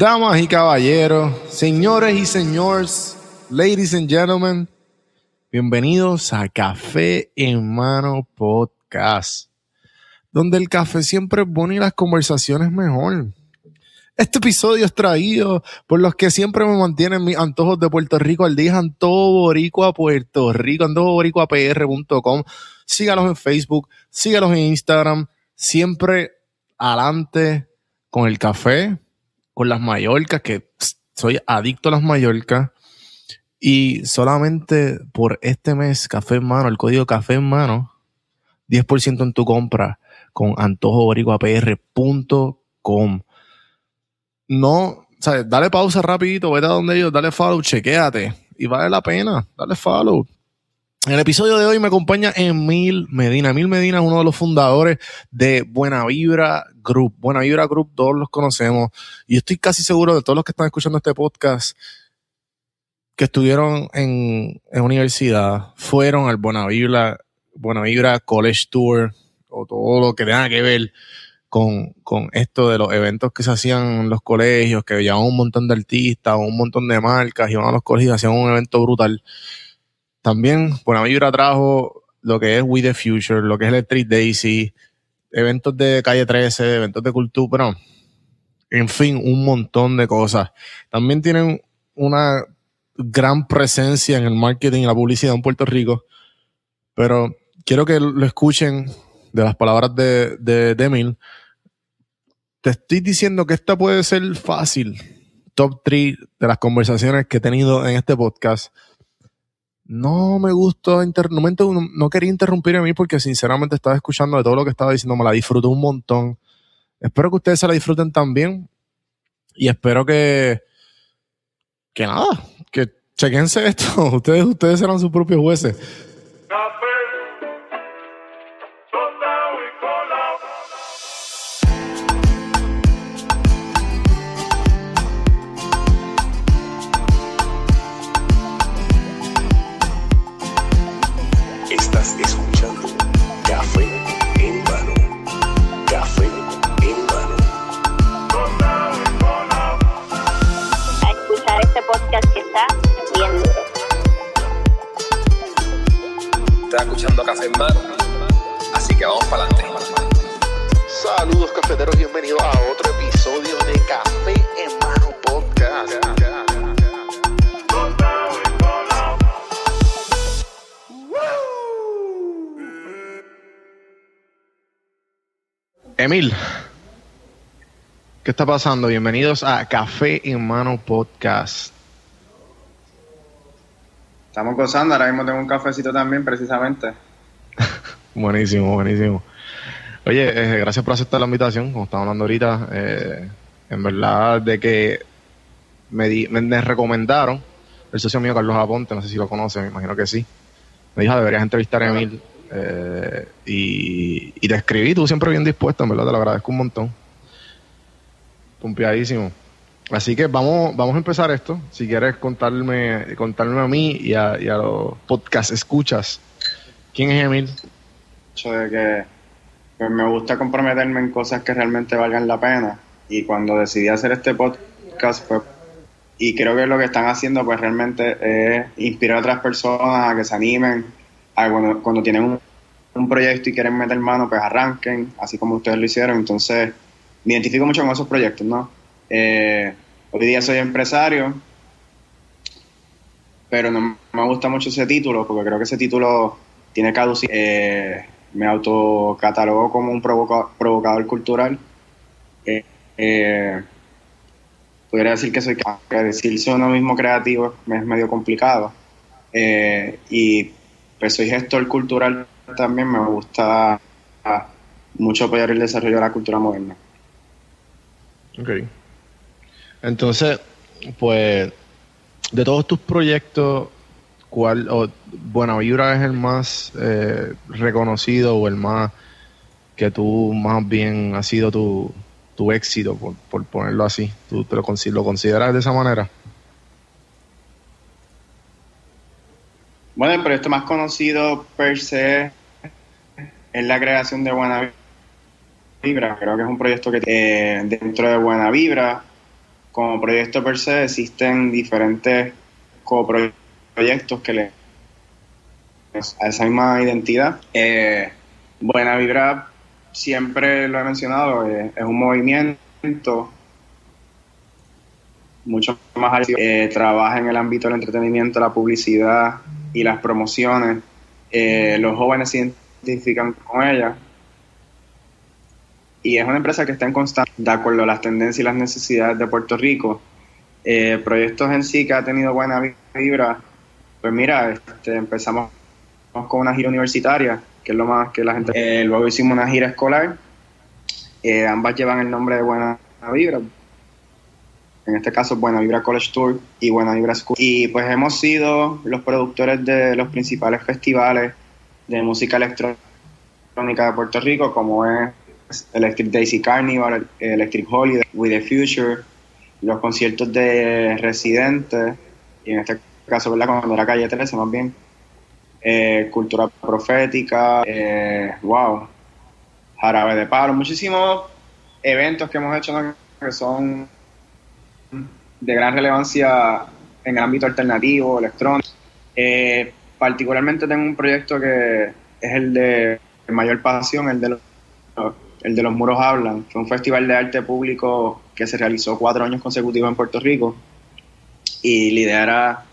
Damas y caballeros, señores y señores, ladies and gentlemen, bienvenidos a Café en Mano Podcast, donde el café siempre es bueno y las conversaciones mejor. Este episodio es traído por los que siempre me mantienen mis antojos de Puerto Rico al día, Antojo Boricua Puerto Rico, antojoboricuapr.com. Sígalos en Facebook, sígalos en Instagram, siempre adelante con el café, con las Mallorcas, que soy adicto a las Mallorcas. Y solamente por este mes, café en mano, el código café en mano, 10% en tu compra con antojoboricuapr.com. No, ¿sabes? Dale pausa rapidito, vete a donde ellos, dale follow, chequéate. Y vale la pena, dale follow. En el episodio de hoy me acompaña Emil Medina. Emil Medina es uno de los fundadores de Buena Vibra Group. Buena Vibra Group, todos los conocemos. Y estoy casi seguro de todos los que están escuchando este podcast que estuvieron en, en universidad, fueron al Buena Vibra, Buena Vibra College Tour o todo lo que tenga que ver con, con esto de los eventos que se hacían en los colegios, que llevaban un montón de artistas, un montón de marcas, iban a los colegios y hacían un evento brutal. También Buena Vibra trajo lo que es We the Future, lo que es Electric Daisy, eventos de calle 13, eventos de cultura, en fin, un montón de cosas. También tienen una gran presencia en el marketing y la publicidad en Puerto Rico, pero quiero que lo escuchen de las palabras de, de, de Emil. Te estoy diciendo que esta puede ser fácil. Top 3 de las conversaciones que he tenido en este podcast no me gustó, no, no, quería interrumpir a mí porque sinceramente estaba escuchando de todo lo que estaba diciendo, me la disfruté un montón. Espero que ustedes se la disfruten también y espero que, que nada, que chequense esto, ustedes, ustedes serán sus propios jueces. escuchando Café en Mano. Café en Mano. A escuchar este podcast que está bien duro. Estás escuchando Café en Mano, así que vamos para adelante. Saludos cafeteros, bienvenidos a Emil, ¿qué está pasando? Bienvenidos a Café en Mano Podcast. Estamos gozando, ahora mismo tengo un cafecito también, precisamente. buenísimo, buenísimo. Oye, eh, gracias por aceptar la invitación, como estamos hablando ahorita. Eh, en verdad, de que me, me, recomendaron el socio mío, Carlos Aponte, no sé si lo conoce, me imagino que sí. Me dijo, deberías entrevistar a Emil eh, y, y, te escribí, tú siempre bien dispuesto, en verdad, te lo agradezco un montón. Pumpiadísimo. Así que vamos, vamos a empezar esto. Si quieres contarme, contarme a mí y a, los podcast escuchas, ¿quién es Emil? de que pues, me gusta comprometerme en cosas que realmente valgan la pena. Y cuando decidí hacer este podcast, pues, y creo que lo que están haciendo, pues realmente es inspirar a otras personas a que se animen, cuando, tienen un, proyecto y quieren meter mano, pues arranquen, así como ustedes lo hicieron. Entonces, me identifico mucho con esos proyectos, ¿no? Eh, hoy día soy empresario, pero no me gusta mucho ese título, porque creo que ese título tiene caducidad. Eh, me autocatalogo como un provocador cultural. Eh, podría decir que soy que decirse uno mismo creativo es medio complicado. y pues soy gestor cultural también, me gusta mucho apoyar el desarrollo de la cultura moderna. Ok. Entonces, pues, de todos tus proyectos, ¿cuál, o Buena Vibra es el más eh, reconocido o el más que tú más bien ha sido tu, tu éxito, por, por, ponerlo así? ¿Tú te lo, lo consideras de esa manera? Bueno, el proyecto más conocido per se es la creación de Buena Vibra. Creo que es un proyecto que eh, dentro de Buena Vibra como proyecto per se existen diferentes coproyectos que le a esa misma identidad. Eh, Buena Vibra, siempre lo he mencionado, eh, es un movimiento mucho más eh, trabaja en el ámbito del entretenimiento, la publicidad y las promociones. Eh, los jóvenes se identifican con ella. Y es una empresa que está en constante, de acuerdo a las tendencias y las necesidades de Puerto Rico. Eh, proyectos en sí que ha tenido buena vibra. Pues mira, este, empezamos con una gira universitaria, que es lo más que la gente... Eh, luego hicimos una gira escolar. ambas llevan el nombre de Buena Vibra, en este caso Buena Vibra College Tour y Buena Vibra School. Y pues hemos sido los productores de los principales festivales de música electrónica de Puerto Rico, como es Electric Daisy Carnival, Electric Holiday, With the Future, los conciertos de Residente, y en este caso, ¿verdad? Cuando era Calle 13, más bien, eh, Cultura Profética, eh, wow, Jarabe de Palo, muchísimos eventos que hemos hecho que son de gran relevancia en el ámbito alternativo, electrónico. Eh, particularmente tengo un proyecto que es el de mayor pasión, el de los, muros hablan. Fue un festival de arte público que se realizó cuatro años consecutivos en Puerto Rico y lidera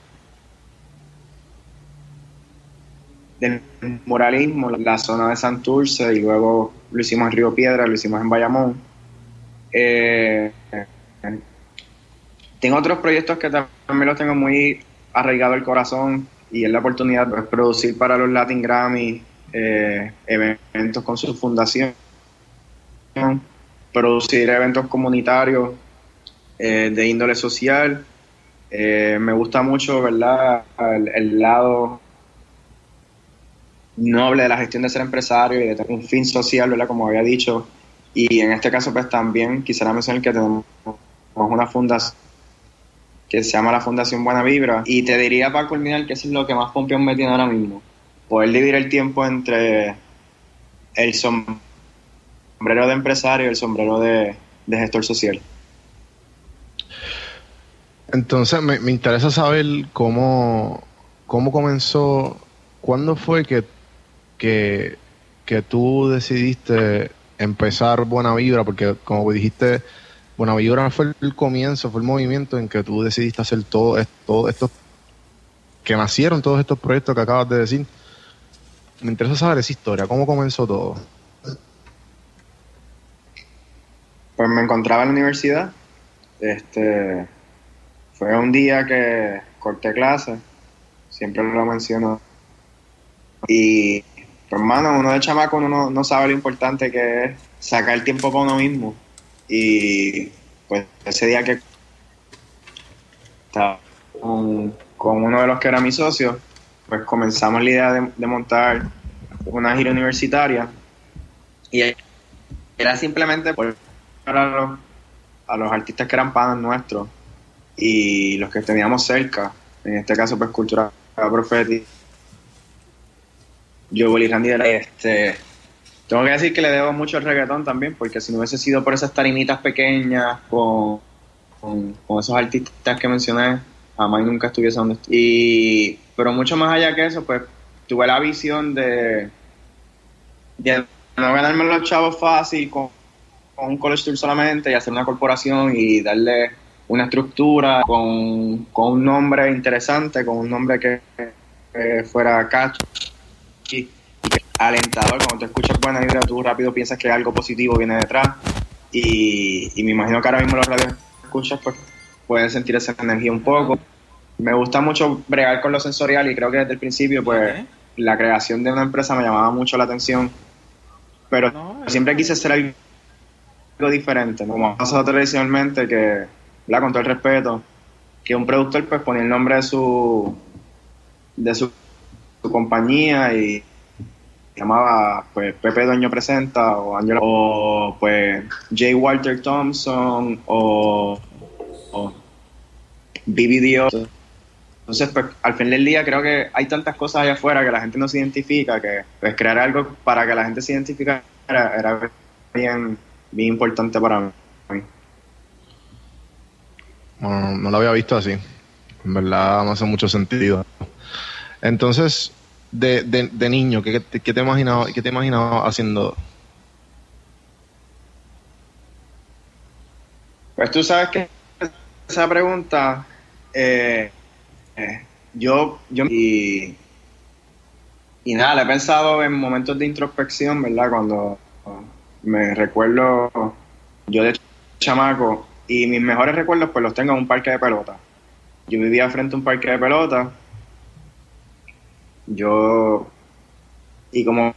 del muralismo, la zona de Santurce y luego lo hicimos en Río Piedra, lo hicimos en Bayamón. Eh, tengo otros proyectos que también los tengo muy arraigado al corazón y es la oportunidad de producir para los Latin Grammy eh, eventos con su fundación, producir eventos comunitarios eh, de índole social. Eh, me gusta mucho, ¿verdad?, el, lado noble de la gestión de ser empresario y de tener un fin social, ¿verdad?, como había dicho. Y en este caso, pues también quisiera mencionar que tenemos una fundación que se llama la Fundación Buena Vibra. Y te diría para culminar que eso es lo que más pompeón me tiene ahora mismo. Poder dividir el tiempo entre el sombrero de empresario y el sombrero de, gestor social. Entonces me, interesa saber cómo, cómo comenzó, cuándo fue que, que, que tú decidiste empezar Buena Vibra, porque como dijiste, bueno, Vibra fue el comienzo, fue el movimiento en que tú decidiste hacer todo esto, esto, que nacieron todos estos proyectos que acabas de decir. Me interesa saber esa historia, cómo comenzó todo. Pues me encontraba en la universidad. Este fue un día que corté clase, siempre lo menciono. Y, pues, hermano, uno de chamaco uno no sabe lo importante que es sacar tiempo para uno mismo y pues ese día que estaba con, uno de los que era mi socio, pues comenzamos la idea de, montar una gira universitaria. Y era simplemente por a los, a los artistas que eran panas nuestros y los que teníamos cerca, en este caso pues Cultura Profética, yo, y Randy de la, este, tengo que decir que le debo mucho al reggaetón también, porque si no hubiese sido por esas tarimitas pequeñas con, con, esos artistas que mencioné, jamás nunca estuviese donde estoy. Y, pero mucho más allá que eso, pues tuve la visión de, no ganarme los chavos fácil con, un college tour solamente y hacer una corporación y darle una estructura con, con un nombre interesante, con un nombre que, que fuera catchy alentador. Cuando tú escuchas buena vibra, tú rápido piensas que algo positivo viene detrás. Y, me imagino que ahora mismo los radios escuchas, pues pueden sentir esa energía un poco. Me gusta mucho bregar con lo sensorial y creo que desde el principio, pues, la creación de una empresa me llamaba mucho la atención. Pero siempre quise hacer algo diferente, como ha pasado tradicionalmente, que, con todo el respeto, que un productor pues ponía el nombre de su de su compañía y, llamaba pues Pepe Dueño Presenta o Angela o pues J. Walter Thompson o, o BBDO. Entonces, pues al fin del día creo que hay tantas cosas allá afuera que la gente no se identifica, que pues crear algo para que la gente se identifique era, bien, bien importante para mí. Bueno, no lo había visto así. En verdad me hace mucho sentido. Entonces, de, de, de niño, ¿qué, qué te imaginabas qué te imaginabas haciendo? Pues tú sabes que esa pregunta, eh, eh, yo, yo y, y nada, he pensado en momentos de introspección, ¿verdad? Cuando me recuerdo yo de chamaco y mis mejores recuerdos pues los tengo en un parque de pelota. Yo vivía frente a un parque de pelota. Yo y como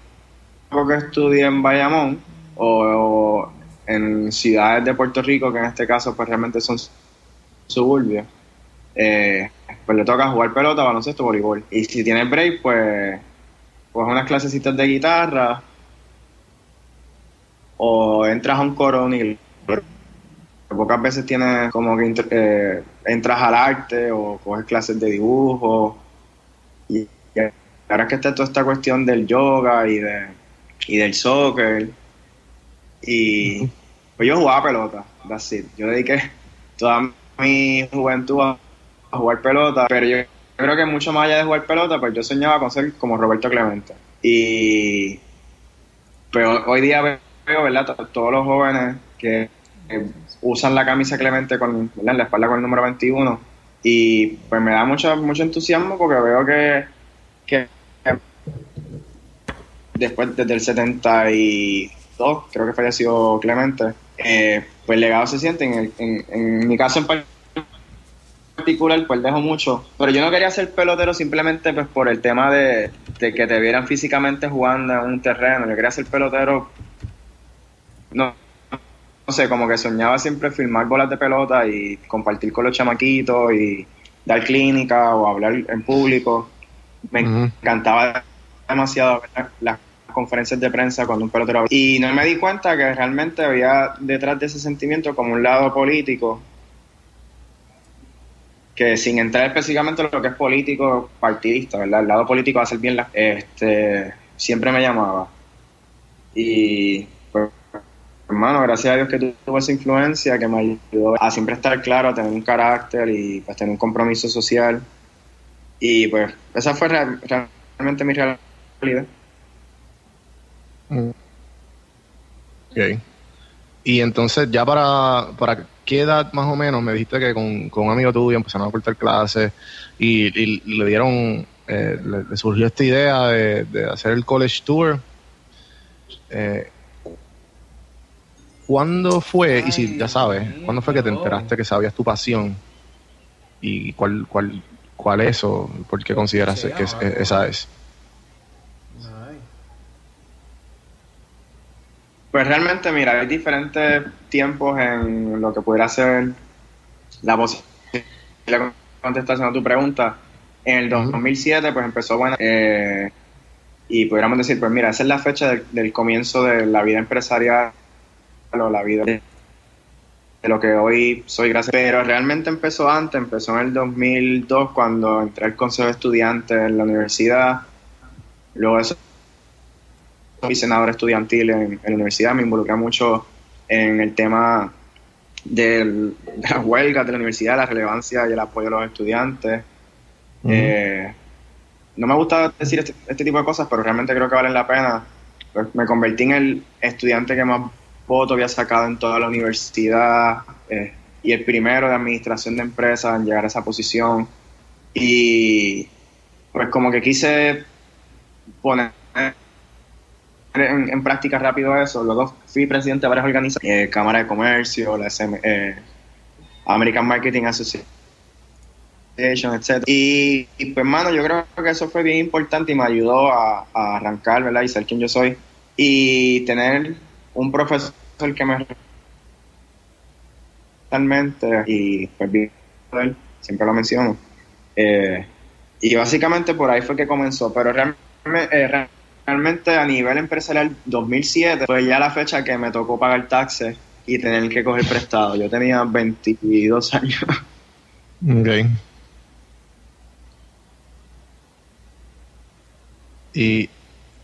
que estudié en Bayamón o, en ciudades de Puerto Rico que en este caso pues realmente son suburbios, eh, pues le toca jugar pelota, baloncesto, voleibol. Y si tiene break, pues, pues unas clasecitas de guitarra o entras a un coro unil. Pocas veces tienes como que eh, entras al arte o coges clases de dibujo. Y, ahora es que está toda esta cuestión del yoga y, de, y del soccer. Y pues yo jugaba pelota, that's it. Yo dediqué toda mi juventud a, jugar pelota, pero yo creo que mucho más allá de jugar pelota, pues yo soñaba con ser como Roberto Clemente. Y pero hoy día veo, ¿verdad? Todos los jóvenes que, usan la camisa Clemente con la espalda con el número 21 y pues me da mucho, mucho entusiasmo porque veo que, que después desde el 72 creo que falleció Clemente eh, pues el legado se siente en, en, en mi caso en particular, pues dejo mucho. Pero yo no quería ser pelotero simplemente pues por el tema de, que te vieran físicamente jugando en un terreno. Yo quería ser pelotero. No, no sé, como que soñaba siempre filmar bolas de pelota y compartir con los chamaquitos y dar clínica o hablar en público. Me encantaba demasiado las conferencias de prensa cuando un pelotero. Y no me di cuenta que realmente había detrás de ese sentimiento como un lado político que sin entrar específicamente en lo que es político partidista, ¿verdad? El lado político va a ser bien, la, este, siempre me llamaba. Y, pues, hermano, gracias a Dios que tuve esa influencia que me ayudó a siempre estar claro, a tener un carácter y pues tener un compromiso social. Y pues esa fue realmente mi realidad. Ok. Y entonces ya para, para ¿qué edad más o menos? Me dijiste que con, con un amigo tuyo empezaron a cortar clases y, le dieron, eh, le, surgió esta idea de, hacer el college tour. Eh, ¿Cuándo fue, y si ya sabes, cuándo fue que te enteraste que sabías tu pasión? ¿Y cuál, cuál, cuál es o por qué consideras que esa es? Pues realmente, mira, hay diferentes tiempos en lo que pudiera ser la posible contestación a tu pregunta. En el 2007, pues empezó bueno, eh, y pudiéramos decir, pues mira, esa es la fecha del, comienzo de la vida empresarial o la vida de, lo que hoy soy, gracias. Pero realmente empezó antes, empezó en el 2002 cuando entré al consejo de estudiantes en la universidad. Luego eso soy senador estudiantil en, la universidad, me involucré mucho en el tema de las huelgas de la universidad, la relevancia y el apoyo a los estudiantes. Eh, no me gusta decir este, este, tipo de cosas, pero realmente creo que valen la pena. Pues, me convertí en el estudiante que más votos había sacado en toda la universidad eh, y el primero de administración de empresas en llegar a esa posición. Y pues como que quise poner en, práctica rápido eso. Luego fui presidente de varias organizaciones, eh, Cámara de Comercio, la eh, American Marketing Association, etc. Y, pues, hermano, yo creo que eso fue bien importante y me ayudó a, arrancar, ¿verdad? Y ser quien yo soy. Y tener un profesor que me realmente y pues siempre lo menciono eh, y básicamente por ahí fue que comenzó pero realmente, realmente a nivel empresarial 2007 fue ya la fecha que me tocó pagar taxes y tener que coger prestado. Yo tenía 22 años. Ok. Y,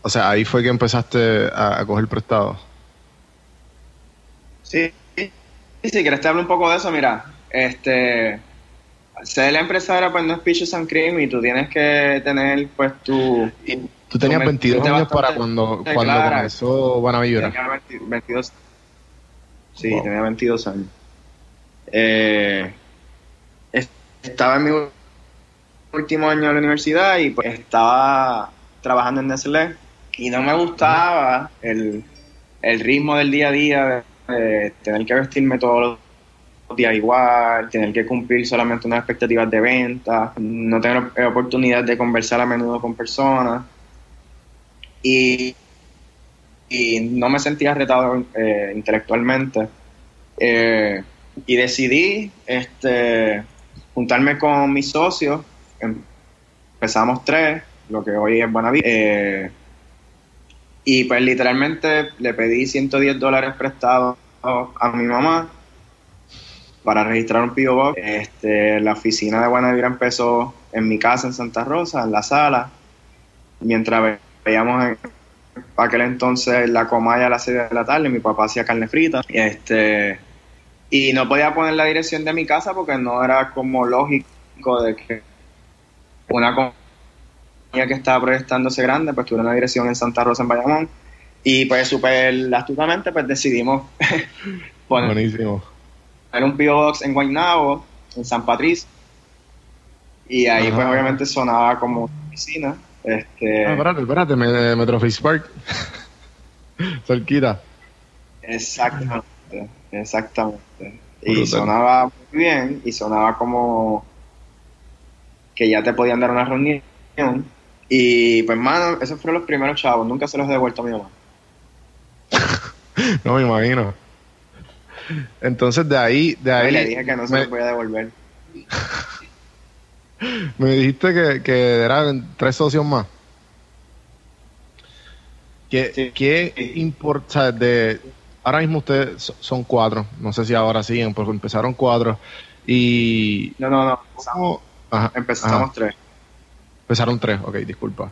o sea, ahí fue que empezaste a, coger prestado. Sí, sí, si quieres te hablo un poco de eso, mira, este, ser la empresaria pues no es Peaches and Cream y tú tienes que tener pues tu... tú tenías 22 años para cuando, cuando comenzó Buena Vibra. Tenía 22, sí, tenía 22 años. Eh, estaba en mi último año de la universidad y pues estaba trabajando en Nestlé y no me gustaba el, el ritmo del día a día de, tener que vestirme todos los días igual, tener que cumplir solamente unas expectativas de venta, no tener oportunidad de conversar a menudo con personas y, no me sentía retado eh, intelectualmente. Eh, y decidí este, juntarme con mis socios. Empezamos tres, lo que hoy es Buena eh, y pues literalmente le pedí 110 dólares prestados a mi mamá para registrar un P.O. Box. Este, la oficina de Buena Vibra empezó en mi casa en Santa Rosa, en la sala, mientras veíamos en aquel entonces la comaya a las 6 de la tarde, mi papá hacía carne frita. Este, y no podía poner la dirección de mi casa porque no era como lógico de que una compañía que estaba proyectándose grande, pues tuviera una dirección en Santa Rosa, en Bayamón. Y pues súper astutamente pues decidimos poner, Buenísimo. un P.O. Box en Guaynabo, en San Patricio. Y ahí pues obviamente sonaba como oficina. Este, ah, espérate, espérate, Metroface Park. Cerquita. Exactamente, exactamente. Y sonaba muy bien y sonaba como que ya te podían dar una reunión. Y pues, mano, esos fueron los primeros chavos. Nunca se los he devuelto a mi mamá. no me imagino. Entonces, de ahí. De ahí le dije que no se los voy a devolver. me dijiste que, que eran tres socios más. ¿Qué, qué importa de ahora mismo ustedes son cuatro, no sé si ahora siguen, porque empezaron cuatro y... No, no, no, empezamos, tres. Empezaron tres, ok, disculpa.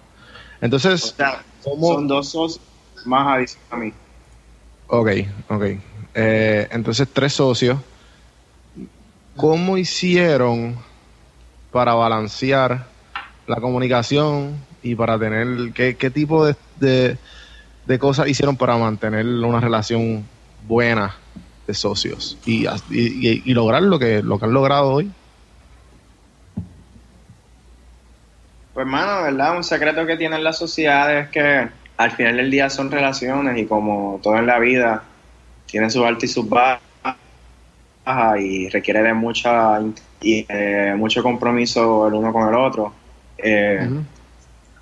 Entonces, son dos socios más adicionales a mí. Ok, ok. Eh, entonces, tres socios. ¿Cómo hicieron para balancear la comunicación y para tener qué, qué tipo de de cosas hicieron para mantener una relación buena de socios y, y, lograr lo que, lo que han logrado hoy? Pues, hermano, ¿verdad? Un secreto que tienen las sociedades es que al final del día son relaciones y como todo en la vida, tiene sus altas y sus bajas y requiere de mucha y eh, mucho compromiso el uno con el otro. Eh,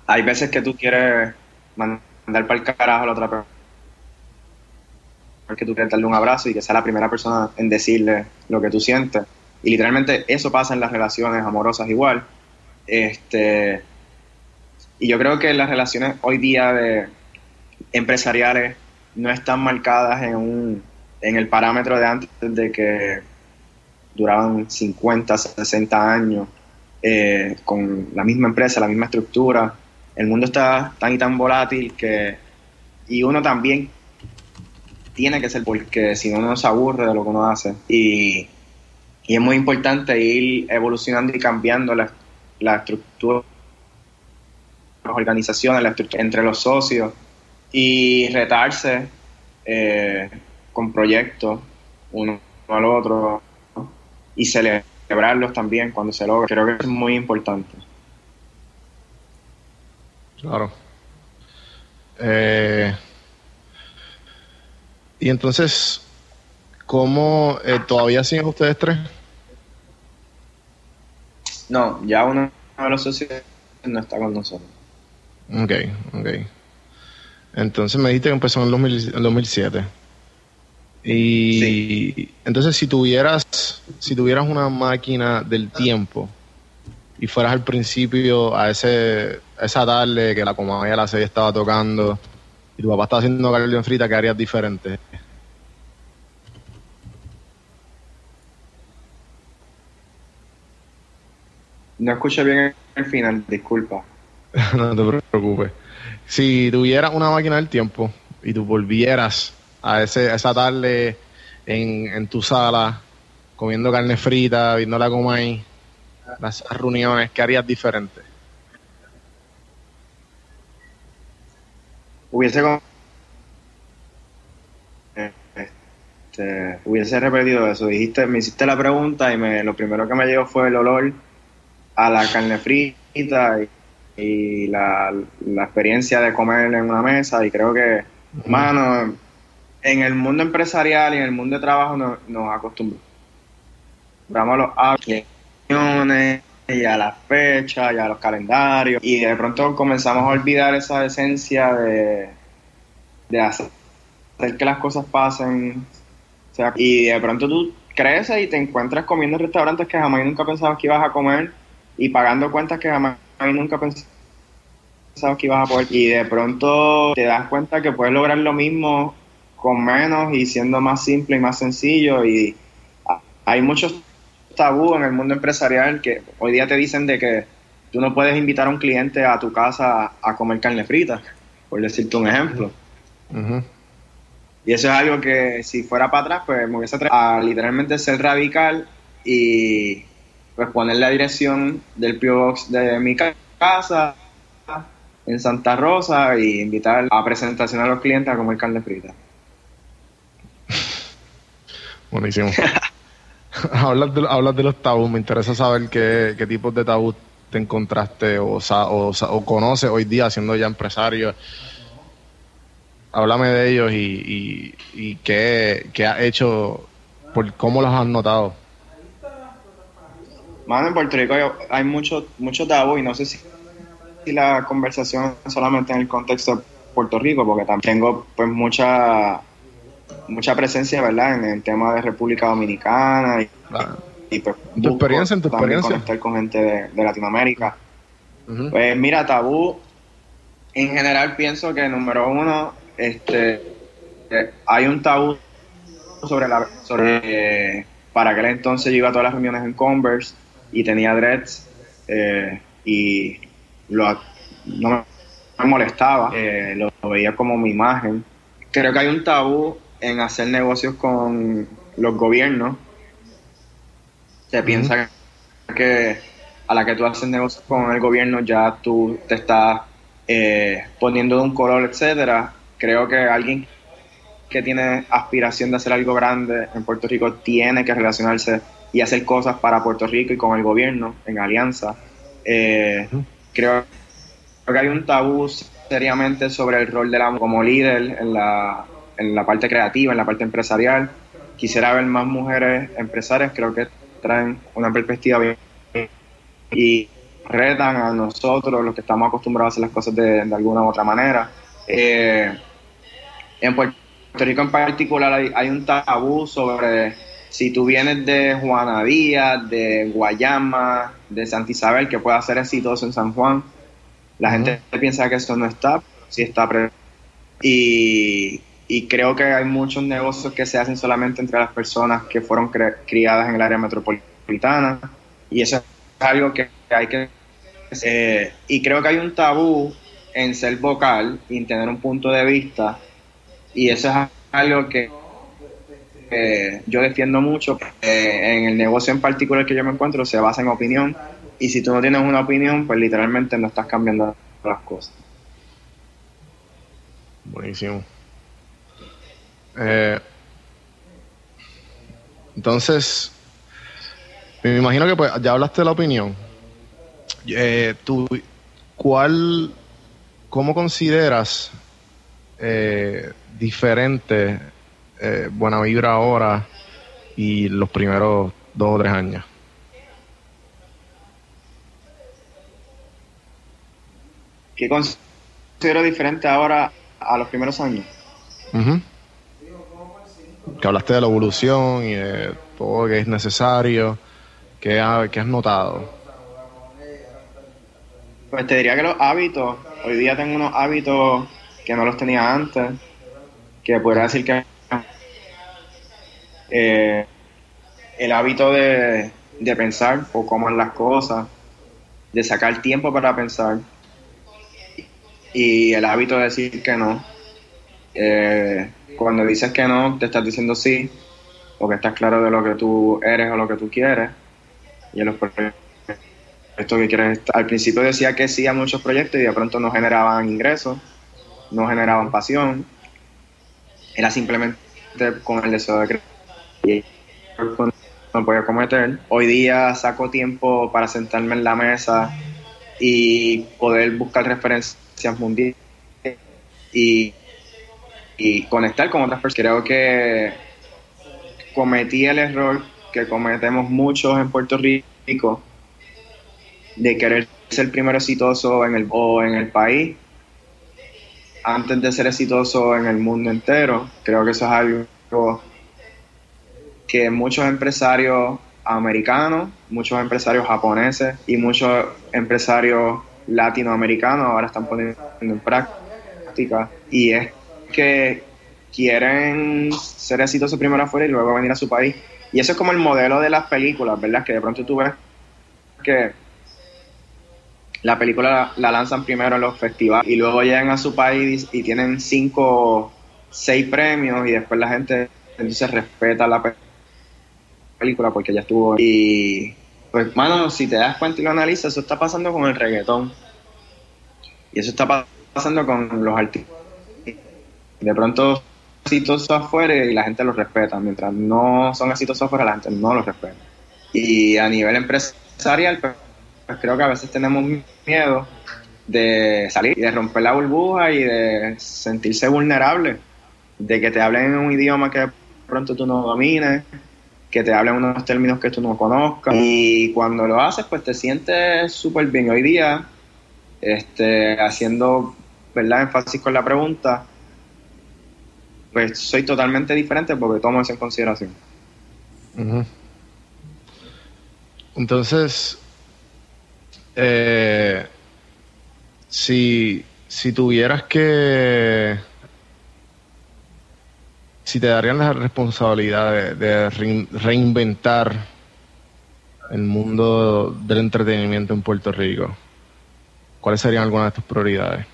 hay veces que tú quieres mandar para el carajo a la otra persona. Porque tú quieres darle un abrazo y que sea la primera persona en decirle lo que tú sientes. Y literalmente eso pasa en las relaciones amorosas igual. Este, y yo creo que las relaciones hoy día de empresariales no están marcadas en, un, en el parámetro de antes de que duraban 50, 60 años eh, con la misma empresa, la misma estructura. El mundo está tan y tan volátil que y uno también tiene que ser porque si no uno se aburre de lo que uno hace. Y, es muy importante ir evolucionando y cambiando la, la estructura las organizaciones, la estructura entre los socios y retarse eh, con proyectos uno al otro y celebrarlos también cuando se logra. Creo que es muy importante. Claro. Eh, y entonces, ¿cómo eh, todavía siguen ustedes tres? No, ya uno de los socios no está con nosotros. Ok, ok. Entonces me dijiste que empezó en el, 2007. Y entonces si tuvieras, si tuvieras una máquina del tiempo, y fueras al principio a ese esa tarde que la comedia la serie estaba tocando y tu papá estaba haciendo carne en frita, ¿qué harías diferente? No escuché bien el final, disculpa. no te preocupes. Si tuvieras una máquina del tiempo y tú volvieras a, ese, esa tarde en, en tu sala comiendo carne frita, viendo la Comay, las reuniones, ¿qué harías diferente? Hubiese este, hubiese repetido eso. Dijiste, me hiciste la pregunta y me, lo primero que me llegó fue el olor a la carne frita y, la, experiencia de comer en una mesa. Y creo que, mano, en el mundo empresarial y en el mundo de trabajo nos, nos acostumbramos a los hábitos y a las fechas y a los calendarios. Y de pronto comenzamos a olvidar esa esencia de, de hacer que las cosas pasen y de pronto tú creces y te encuentras comiendo en restaurantes que jamás nunca pensabas que ibas a comer y pagando cuentas que jamás nunca pensabas que ibas a poder. Y de pronto te das cuenta que puedes lograr lo mismo con menos y siendo más simple y más sencillo. Y hay muchos tabú en el mundo empresarial que hoy día te dicen de que tú no puedes invitar a un cliente a tu casa a comer carne frita, por decirte un ejemplo. Y eso es algo que si fuera para atrás, pues me hubiese a literalmente ser radical y pues poner la dirección del P.O. Box de mi casa en Santa Rosa y invitar a presentación a los clientes a comer carne frita. Buenísimo. hablas, de, hablas de los tabús, me interesa saber qué, qué tipos de tabús te encontraste o, o, o conoces hoy día siendo ya empresario háblame de ellos y, y, qué, qué has hecho, por cómo los has notado. Mano, en Puerto Rico hay mucho, mucho tabú y no sé si, si la conversación solamente en el contexto de Puerto Rico, porque también tengo pues mucha mucha presencia, ¿verdad? En el tema de República Dominicana y, pues, tu experiencia, en tu experiencia. conectar con gente de, Latinoamérica. Pues mira, tabú, en general pienso que número uno este, hay un tabú sobre la sobre para aquel entonces yo iba a todas las reuniones en Converse y tenía dreads eh, y lo, no me molestaba, eh, lo, veía como mi imagen. Creo que hay un tabú en hacer negocios con los gobiernos. Se piensa que a la que tú haces negocios con el gobierno ya tú te estás eh, poniendo de un color, etcétera, creo que alguien que tiene aspiración de hacer algo grande en Puerto Rico tiene que relacionarse y hacer cosas para Puerto Rico y con el gobierno en alianza. Eh, creo, que hay un tabú seriamente sobre el rol de la como líder en la, en la parte creativa, en la parte empresarial. Quisiera ver más mujeres empresarias, creo que traen una perspectiva bien y retan a nosotros, los que estamos acostumbrados a hacer las cosas de, de alguna u otra manera. Eh, en Puerto Rico en particular hay, un tabú sobre si tú vienes de Juana Díaz, de Guayama, de Santa Isabel, que pueda ser exitoso en San Juan. La gente piensa que eso no está, sí está. Y, y creo que hay muchos negocios que se hacen solamente entre las personas que fueron criadas en el área metropolitana. Y eso es algo que hay que... Eh, y creo que hay un tabú en ser vocal y en tener un punto de vista y eso es algo que yo defiendo mucho. en el negocio en particular que yo me encuentro se basa en opinión y si tú no tienes una opinión, pues literalmente no estás cambiando las cosas. Buenísimo. Eh, entonces, me imagino que pues, ya hablaste de la opinión. Eh, tú, ¿Cuál, cómo consideras eh, diferente eh, Buena Vibra ahora y los primeros dos o tres años? ¿Qué considero diferente ahora a los primeros años? Que hablaste de la evolución y de todo lo que es necesario. ¿Qué, qué has notado? Pues te diría que los hábitos, hoy día tengo unos hábitos que no los tenía antes que podría decir que eh, el hábito de, pensar o cómo las cosas, de sacar tiempo para pensar y el hábito de decir que no. Eh, cuando dices que no, te estás diciendo sí, porque estás claro de lo que tú eres o lo que tú quieres y en los proyectos que quieres. Al principio decía que sí a muchos proyectos y de pronto no generaban ingresos, no generaban pasión, era simplemente con el deseo de crecer y no podía cometer. Hoy día saco tiempo para sentarme en la mesa y poder buscar referencias mundiales y, y conectar con otras personas. Creo que cometí el error que cometemos muchos en Puerto Rico de querer ser primero exitoso en el, o en el país antes de ser exitoso en el mundo entero. Creo que eso es algo que muchos empresarios americanos, muchos empresarios japoneses y muchos empresarios latinoamericanos ahora están poniendo en práctica. Y es que quieren ser exitosos primero afuera y luego venir a su país. Y eso es como el modelo de las películas, ¿verdad? Que de pronto tú ves que la película la, lanzan primero en los festivales y luego llegan a su país y tienen cinco, seis premios y después la gente entonces respeta la película porque ya estuvo. Y pues, mano, si te das cuenta y lo analizas, eso está pasando con el reggaetón. Y eso está pasando con los artistas. De pronto exitosos afuera y la gente los respeta. Mientras no son exitosos afuera, la gente no los respeta. Y a nivel empresarial, pues, pues, creo que a veces tenemos miedo de salir y de romper la burbuja y de sentirse vulnerable, de que te hablen en un idioma que pronto tú no domines, que te hablen unos términos que tú no conozcas. Y cuando lo haces, pues te sientes súper bien. Hoy día, este, haciendo ¿verdad? énfasis con la pregunta, pues soy totalmente diferente porque tomo eso en consideración. Entonces, eh, si, si tuvieras que... Si te darían la responsabilidad de, reinventar el mundo del entretenimiento en Puerto Rico, ¿cuáles serían algunas de tus prioridades?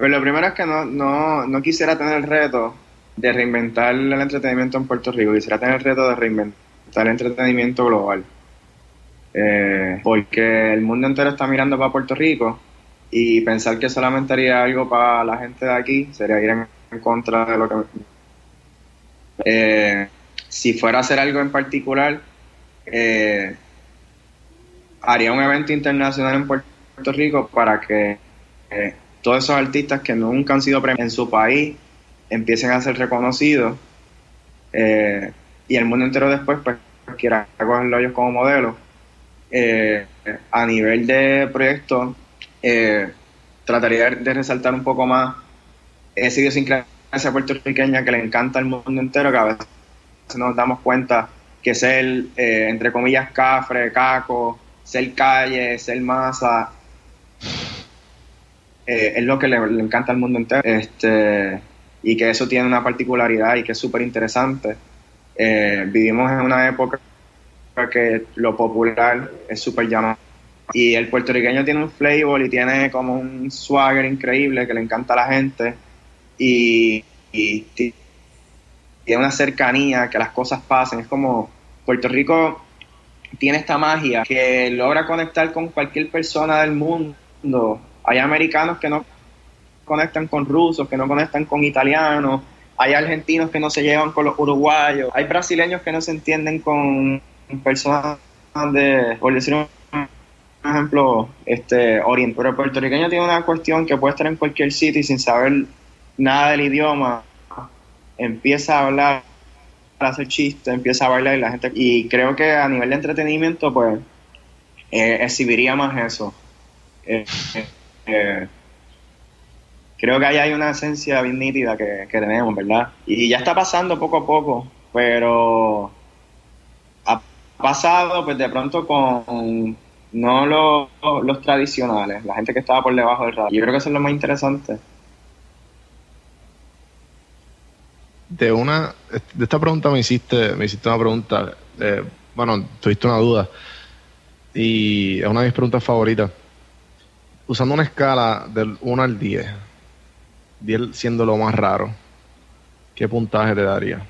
Pues lo primero es que no, no, no quisiera tener el reto de reinventar el entretenimiento en Puerto Rico, quisiera tener el reto de reinventar el entretenimiento global. Eh, porque el mundo entero está mirando para Puerto Rico y pensar que solamente haría algo para la gente de aquí sería ir en, contra de lo que... Eh, si fuera a hacer algo en particular, eh, haría un evento internacional en Puerto Rico para que todos esos artistas que nunca han sido premiados en su país empiecen a ser reconocidos y el mundo entero después pues quiera cogerlo ellos como modelo. Eh, a nivel de proyecto, eh, trataría de resaltar un poco más esa idiosincrasia puertorriqueña que le encanta al mundo entero, que a veces nos damos cuenta que ser, eh, entre comillas, cafre, caco, ser calle, ser masa, es lo que le, encanta al mundo entero. Este, y que eso tiene una particularidad y que es súper interesante. Eh, vivimos en una época que lo popular es súper llamado. Y el puertorriqueño tiene un flavor y tiene como un swagger increíble que le encanta a la gente. Y, tiene una cercanía, que las cosas pasen. Es como Puerto Rico tiene esta magia que logra conectar con cualquier persona del mundo. Hay americanos que no conectan con rusos, que no conectan con italianos, hay argentinos que no se llevan con los uruguayos, hay brasileños que no se entienden con personas de, por decir un ejemplo, este, oriente. Pero el puertorriqueño tiene una cuestión que puede estar en cualquier sitio y sin saber nada del idioma, empieza a hablar, a hacer chistes, empieza a bailar y la gente... Y creo que a nivel de entretenimiento, pues, eh, exhibiría más eso. Eh, eh, creo que ahí hay una esencia bien nítida que, tenemos, ¿verdad? Y ya está pasando poco a poco, pero ha pasado pues de pronto con no los, tradicionales, la gente que estaba por debajo del radar. Yo creo que eso es lo más interesante. De una, de esta pregunta me hiciste, me hiciste una pregunta, eh, bueno, tuviste una duda y es una de mis preguntas favoritas. Usando una escala del 1 al 10, 10 siendo lo más raro. ¿qué puntaje te daría?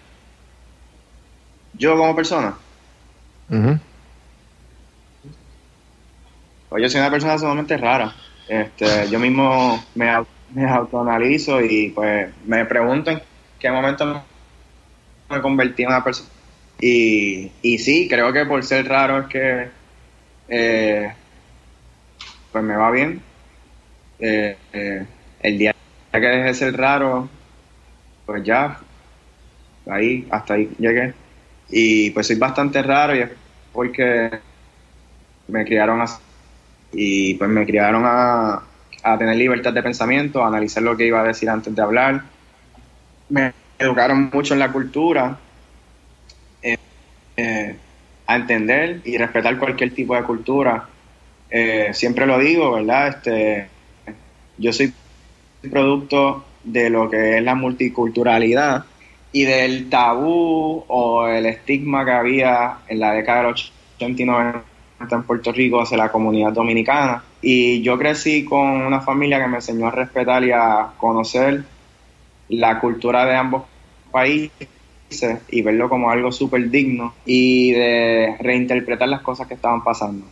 Yo como persona. Pues yo soy una persona sumamente rara. Este, yo mismo me, me autoanalizo y pues me pregunto en qué momento me convertí en una persona. Y, y sí, creo que por ser raro es que eh, pues me va bien. Eh, eh, el día que dejé de ser raro, pues ya, ahí, hasta ahí llegué. Y pues soy bastante raro y es porque me criaron así. Y pues me criaron a, a tener libertad de pensamiento, a analizar lo que iba a decir antes de hablar. Me educaron mucho en la cultura, eh, a entender y respetar cualquier tipo de cultura. Siempre lo digo, ¿verdad? Este, yo soy producto de lo que es la multiculturalidad y del tabú o el estigma que había en la década de los 80 y 90 en Puerto Rico hacia la comunidad dominicana. Y yo crecí con una familia que me enseñó a respetar y a conocer la cultura de ambos países y verlo como algo súper digno y de reinterpretar las cosas que estaban pasando.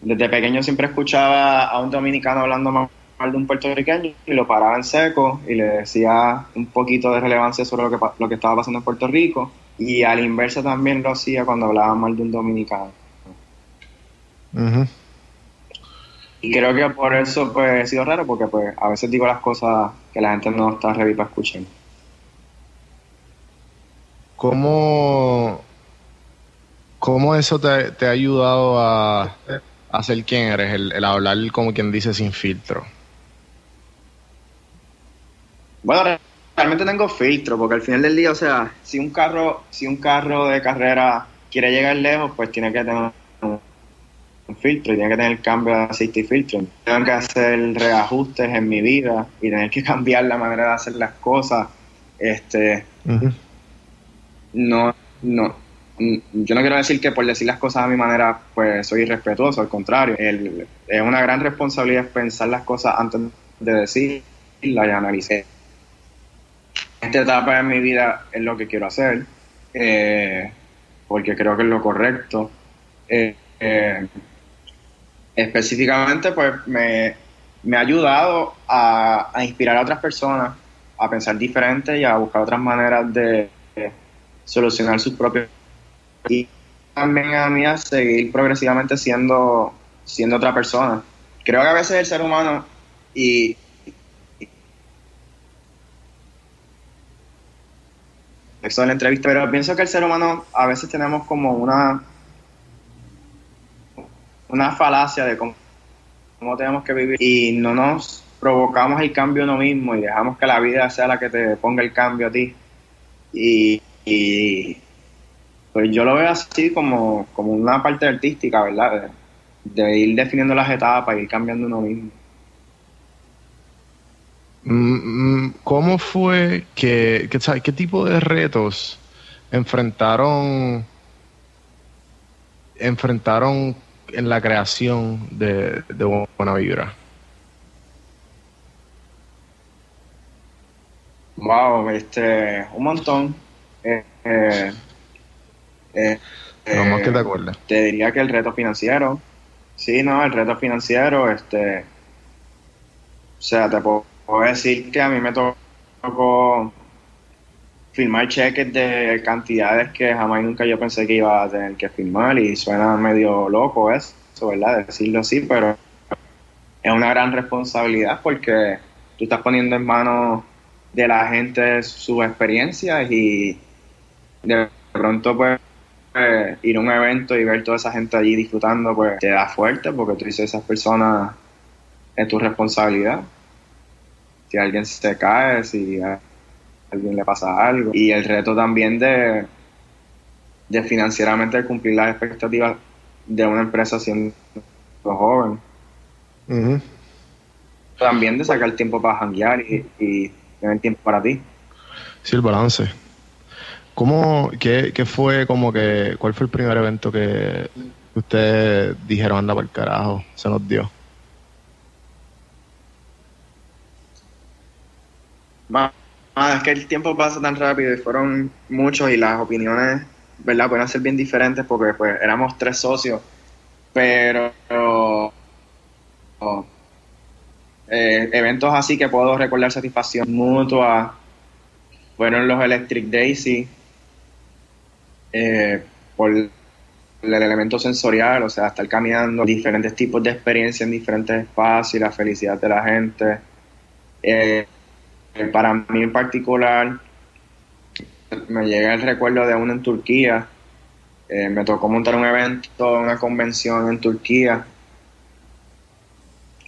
Desde pequeño siempre escuchaba a un dominicano hablando mal de un puertorriqueño y lo paraba en seco y le decía un poquito de relevancia sobre lo que, lo que estaba pasando en Puerto Rico y al inverso también lo hacía cuando hablaba mal de un dominicano. Y creo que por eso pues he sido raro porque pues a veces digo las cosas que la gente no está ready para escuchar. ¿Cómo, cómo eso te, ha ayudado a, a, ser quien eres, el, hablar como quien dice sin filtro? Bueno, realmente tengo filtro, porque al final del día, o sea, si un carro, si un carro de carrera quiere llegar lejos, pues tiene que tener un filtro y tiene que tener cambio de aceite y filtro. Tengo que hacer reajustes en mi vida y tener que cambiar la manera de hacer las cosas. Este, no, no, yo no quiero decir que por decir las cosas a mi manera, pues soy irrespetuoso, al contrario, es una gran responsabilidad pensar las cosas antes de decirlas y analizar. Esta etapa de mi vida es lo que quiero hacer, eh, porque creo que es lo correcto. Eh, eh, específicamente, pues me, ha ayudado a, inspirar a otras personas a pensar diferente y a buscar otras maneras de solucionar sus propios y también a mí a seguir progresivamente siendo siendo otra persona. Creo que a veces el ser humano y, eso de la entrevista, pero pienso que el ser humano a veces tenemos como una una falacia de cómo, tenemos que vivir y no nos provocamos el cambio uno mismo y dejamos que la vida sea la que te ponga el cambio a ti. Y, pues yo lo veo así como, como una parte artística, ¿verdad? De, ir definiendo las etapas, ir cambiando uno mismo. Mm, mm, ¿Cómo fue que, qué tipo de retos enfrentaron enfrentaron en la creación de, de Buena Vibra? Wow, este, un montón. Eh, eh, eh, que te acuerdas. Te diría que el reto financiero. Sí, no, el reto financiero, este. O sea, te puedo, decir que a mí me tocó firmar cheques de cantidades que jamás nunca yo pensé que iba a tener que firmar y suena medio loco eso, ¿verdad? Decirlo así, pero es una gran responsabilidad porque tú estás poniendo en manos de la gente sus experiencias y de pronto pues ir a un evento y ver toda esa gente allí disfrutando pues te da fuerte porque tú dices esas personas es tu responsabilidad si alguien se cae si a alguien le pasa algo. Y el reto también de de financieramente cumplir las expectativas de una empresa siendo joven. También de sacar tiempo para janguear y, y tener tiempo para ti. Sí el balance. ¿Cómo, qué, qué, fue como que, cuál fue el primer evento que ustedes dijeron, anda por el carajo, se nos dio? Bueno, es que el tiempo pasa tan rápido y fueron muchos y las opiniones, ¿verdad? Pueden ser bien diferentes porque pues éramos tres socios, pero eh, eventos así que puedo recordar satisfacción mutua fueron los Electric Daisy eh, por el elemento sensorial, o sea, estar caminando, diferentes tipos de experiencias en diferentes espacios y la felicidad de la gente. Eh, para mí en particular, me llega el recuerdo de uno en Turquía. me tocó montar un evento, una convención en Turquía.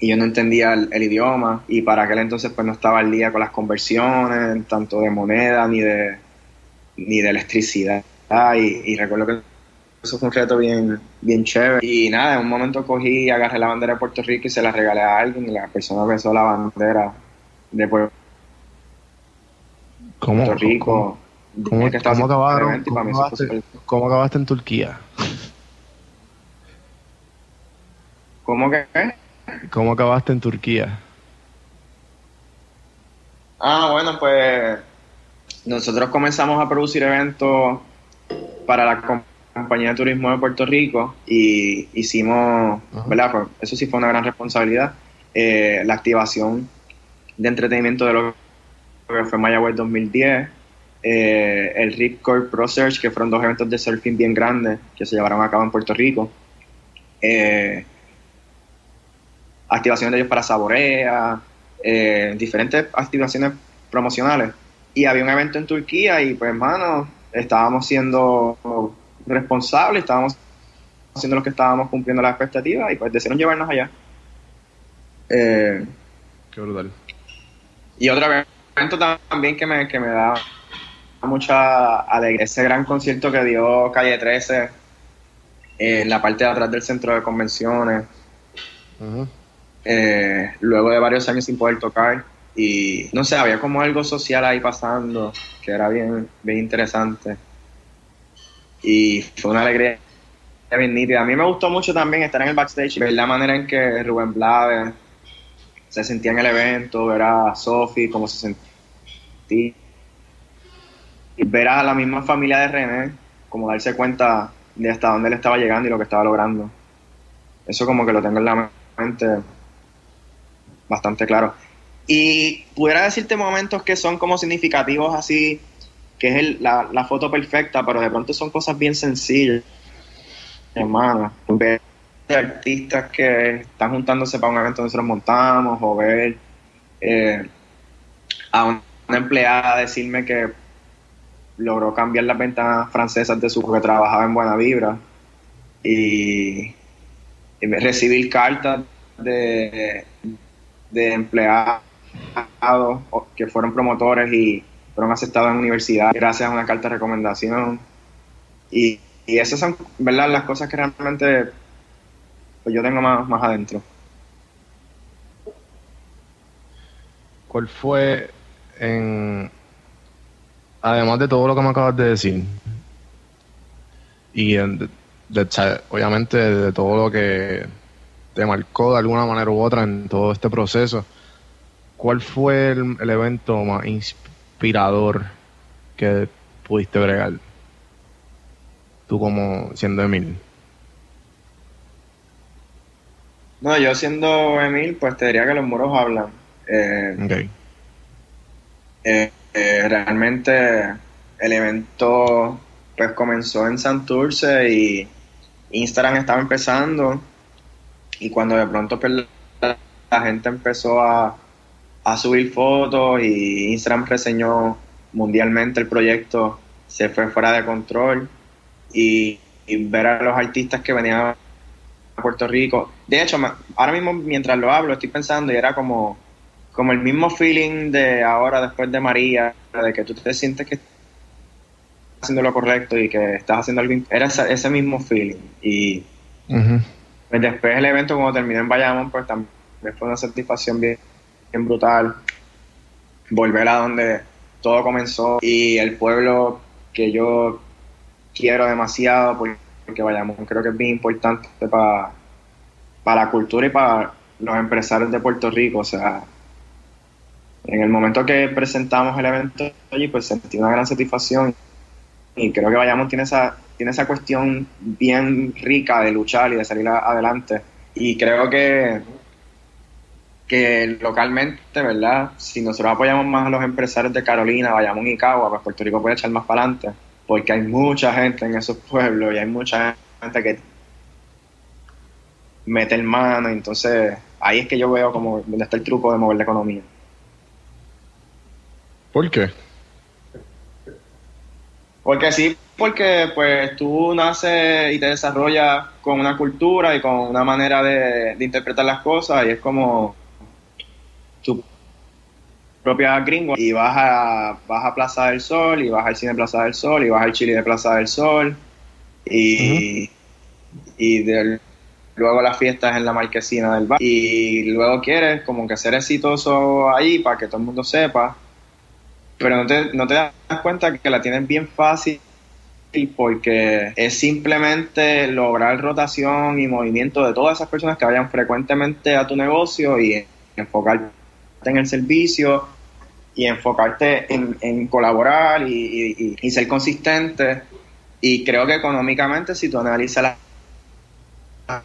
Y yo no entendía el, idioma. Y para aquel entonces pues no estaba al día con las conversiones, tanto de moneda ni de, ni de electricidad. Y, recuerdo que eso fue un reto bien, bien chévere. Y nada, en un momento cogí, agarré la bandera de Puerto Rico y se la regalé a alguien y la persona besó la bandera de Puerto, Rico. ¿Cómo, acabaron, ¿cómo acabaste en Turquía? ¿Cómo que? ¿Cómo acabaste en Turquía? Ah, bueno, pues nosotros comenzamos a producir eventos para la compañía de turismo de Puerto Rico y hicimos, ¿verdad? Pues eso sí fue una gran responsabilidad, eh, la activación de entretenimiento de lo que fue Mayagüez 2010, eh, el Rip Core Pro Search, que fueron dos eventos de surfing bien grandes que se llevaron a cabo en Puerto Rico. Eh, activaciones de ellos para Saborea, eh, diferentes activaciones promocionales. Y había un evento en Turquía y pues hermano, estábamos siendo responsables, estábamos haciendo lo que estábamos cumpliendo las expectativas y pues decidieron llevarnos allá. Eh, Qué brutal. Y otro también que me, que me da mucha alegría, ese gran concierto que dio Calle 13 en la parte de atrás del centro de convenciones. Eh, luego de varios años sin poder tocar y no sé, había como algo social ahí pasando que era bien, bien interesante y fue una alegría bien nítida. A mí me gustó mucho también estar en el backstage y ver la manera en que Rubén Blades se sentía en el evento, ver a Sophie, cómo se sentía y ver a la misma familia de René, como darse cuenta de hasta dónde él estaba llegando y lo que estaba logrando. Eso como que lo tengo en la mente bastante claro. Y pudiera decirte momentos que son como significativos así, que es la, foto perfecta, pero de pronto son cosas bien sencillas, hermano. Ver artistas que están juntándose para un evento donde nosotros montamos, o ver eh, a una empleada decirme que logró cambiar las ventanas francesas de su que trabajaba en Buena Vibra y recibir cartas de, de empleados que fueron promotores y fueron aceptados en universidad gracias a una carta de recomendación. Y, esas son, ¿verdad?, las cosas que realmente pues yo tengo más, más adentro. ¿Cuál fue en además de todo lo que me acabas de decir y obviamente de todo lo que te marcó de alguna manera u otra en todo este proceso. ¿Cuál fue el, evento más inspirador que pudiste bregar? Tú como siendo Emil. No, yo siendo Emil, pues te diría que los muros hablan. Eh, eh, realmente el evento pues comenzó en Santurce y Instagram estaba empezando y cuando de pronto pues, la, gente empezó a, subir fotos y Instagram reseñó mundialmente el proyecto, se fue fuera de control y, ver a los artistas que venían a Puerto Rico. De hecho, ahora mismo mientras lo hablo estoy pensando y era como, como el mismo feeling de ahora después de María, de que tú te sientes que estás haciendo lo correcto y que estás haciendo algo... Era ese, mismo feeling y... Pues después el evento, cuando terminé en Bayamón, pues también fue una satisfacción bien, brutal. Volver a donde todo comenzó y el pueblo que yo quiero demasiado, porque Bayamón creo que es bien importante para, para la cultura y para los empresarios de Puerto Rico. O sea, en el momento que presentamos el evento allí, pues sentí una gran satisfacción y creo que Bayamón tiene esa, tiene esa cuestión bien rica de luchar y de salir adelante. Y creo que, que localmente, ¿verdad? Si nosotros apoyamos más a los empresarios de Carolina, Bayamón y Cagua, pues Puerto Rico puede echar más para adelante, porque hay mucha gente en esos pueblos y hay mucha gente que mete el mano, entonces ahí es que yo veo como donde está el truco de mover la economía. ¿Por qué? Porque sí, porque pues tú naces y te desarrollas con una cultura y con una manera de, interpretar las cosas y es como tu propia gringo y vas a, vas a Plaza del Sol y vas al cine Plaza del Sol y vas al Chile de Plaza del Sol y, y luego las fiestas en la marquesina del bar y luego quieres como que ser exitoso ahí para que todo el mundo sepa pero no te, no te das cuenta que la tienes bien fácil porque es simplemente lograr rotación y movimiento de todas esas personas que vayan frecuentemente a tu negocio y enfocarte en el servicio y enfocarte en, colaborar y, ser consistente. Y creo que económicamente, si tú analizas la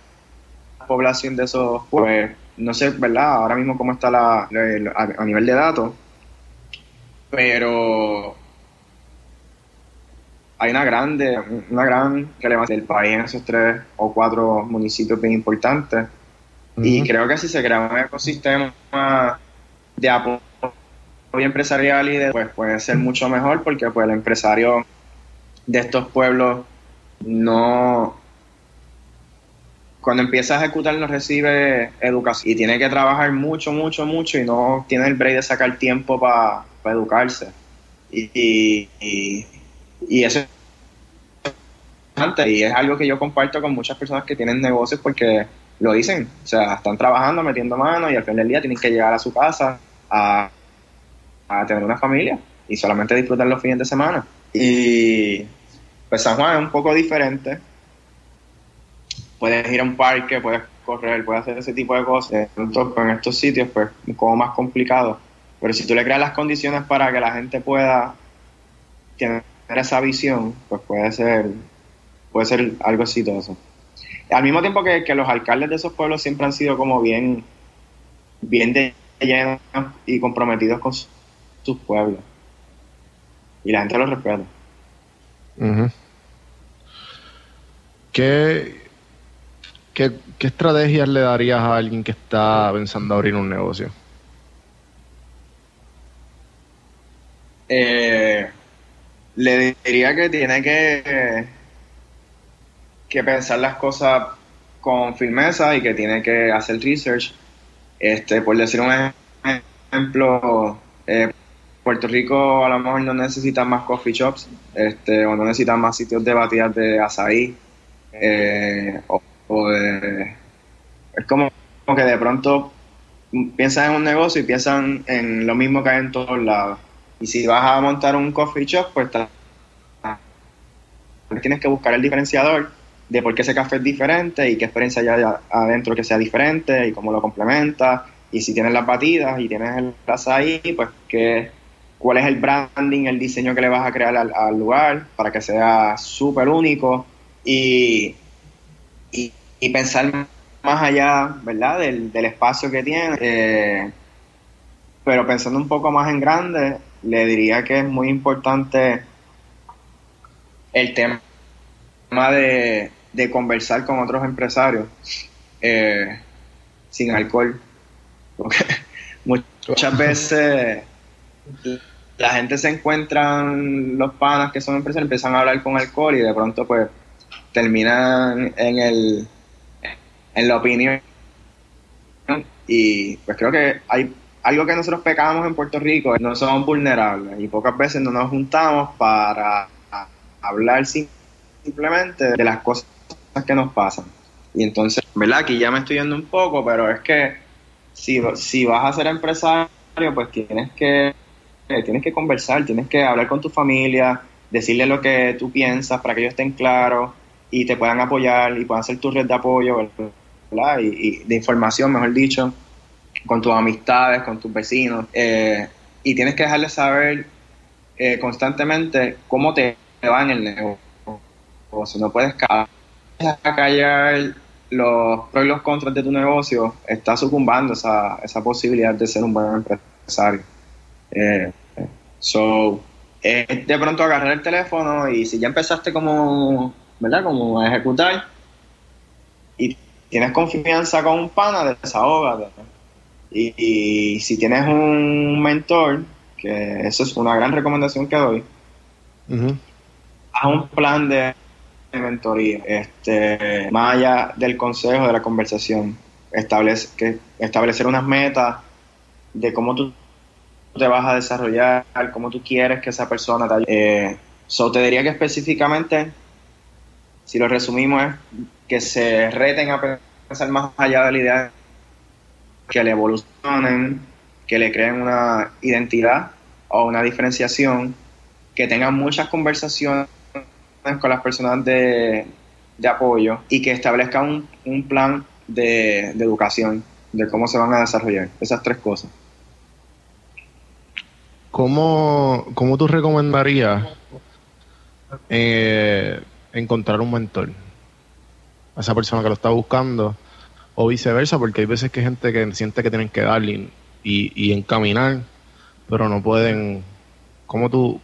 población de esos, pues no sé, ¿verdad? Ahora mismo cómo está la, a nivel de datos, pero hay una grande, una gran relevancia del país en esos tres o cuatro municipios bien importantes. Y creo que si se crea un ecosistema de apoyo empresarial y de, pues puede ser mucho mejor porque pues el empresario de estos pueblos no cuando empieza a ejecutar no recibe educación y tiene que trabajar mucho, mucho, mucho y no tiene el break de sacar tiempo para educarse. Y, y, eso es y es algo que yo comparto con muchas personas que tienen negocios porque lo dicen, o sea, están trabajando, metiendo manos y al final del día tienen que llegar a su casa a, a tener una familia y solamente disfrutar los fines de semana. Y pues San Juan es un poco diferente, puedes ir a un parque, puedes correr, puedes hacer ese tipo de cosas. Entonces, en estos sitios, pues, poco más complicado. Pero si tú le creas las condiciones para que la gente pueda tener esa visión, pues puede ser, puede ser algo exitoso. Al mismo tiempo que, los alcaldes de esos pueblos siempre han sido como bien, bien de llenos y comprometidos con sus pueblos. Y la gente los respeta. ¿Qué, ¿Qué, estrategias le darías a alguien que está pensando abrir un negocio? Eh, le diría que tiene que, que pensar las cosas con firmeza y que tiene que hacer research. Este, por decir un ejemplo, eh, Puerto Rico a lo mejor no necesita más coffee shops, este, o no necesita más sitios de batidas de azaí, eh, es como, que de pronto piensan en un negocio y piensan en lo mismo que hay en todos lados. Y si vas a montar un coffee shop, pues tienes que buscar el diferenciador de por qué ese café es diferente y qué experiencia hay adentro que sea diferente y cómo lo complementa. Y si tienes las batidas y tienes el ahí, pues que, cuál es el branding, el diseño que le vas a crear al, lugar para que sea súper único. Y, y, pensar más allá, ¿verdad? Del, espacio que tiene. Eh, pero pensando un poco más en grande, le diría que es muy importante el tema de, de conversar con otros empresarios eh, sin alcohol. Porque muchas veces la gente se encuentra, los panas que son empresarios, empiezan a hablar con alcohol y de pronto pues terminan en el en la opinión y pues creo que hay algo que nosotros pecamos en Puerto Rico no somos vulnerables y pocas veces no nos juntamos para hablar simplemente de las cosas que nos pasan. Y entonces verdad aquí ya me estoy yendo un poco pero es que si, si vas a ser empresario pues tienes que tienes que conversar tienes que hablar con tu familia decirle lo que tú piensas para que ellos estén claros y te puedan apoyar y puedan ser tu red de apoyo Y, de información, mejor dicho, con tus amistades, con tus vecinos. Eh, y tienes que dejarle saber eh, constantemente cómo te va en el negocio. Si no puedes callar los pros y los contras de tu negocio, está sucumbando esa, esa posibilidad de ser un buen empresario. Eh, so, de pronto agarrar el teléfono y si ya empezaste como, ¿verdad? Como a ejecutar y tienes confianza con un pana, desahógate. Y, y si tienes un mentor, que eso es una gran recomendación que doy, haz un plan de mentoría, este, más allá del consejo, de la conversación, establece, que, establecer unas metas de cómo tú te vas a desarrollar, cómo tú quieres que esa persona te ayude. Eh, te diría que específicamente, si lo resumimos, es que se reten a pensar más allá de la idea, que le evolucionen, que le creen una identidad o una diferenciación, que tengan muchas conversaciones con las personas de, apoyo y que establezcan un, plan de, educación de cómo se van a desarrollar. Esas tres cosas. ¿Cómo, cómo tú recomendarías eh, encontrar un mentor? A esa persona que lo está buscando o viceversa, porque hay veces que hay gente que siente que tienen que darle y, y encaminar, pero no pueden. ¿Cómo tú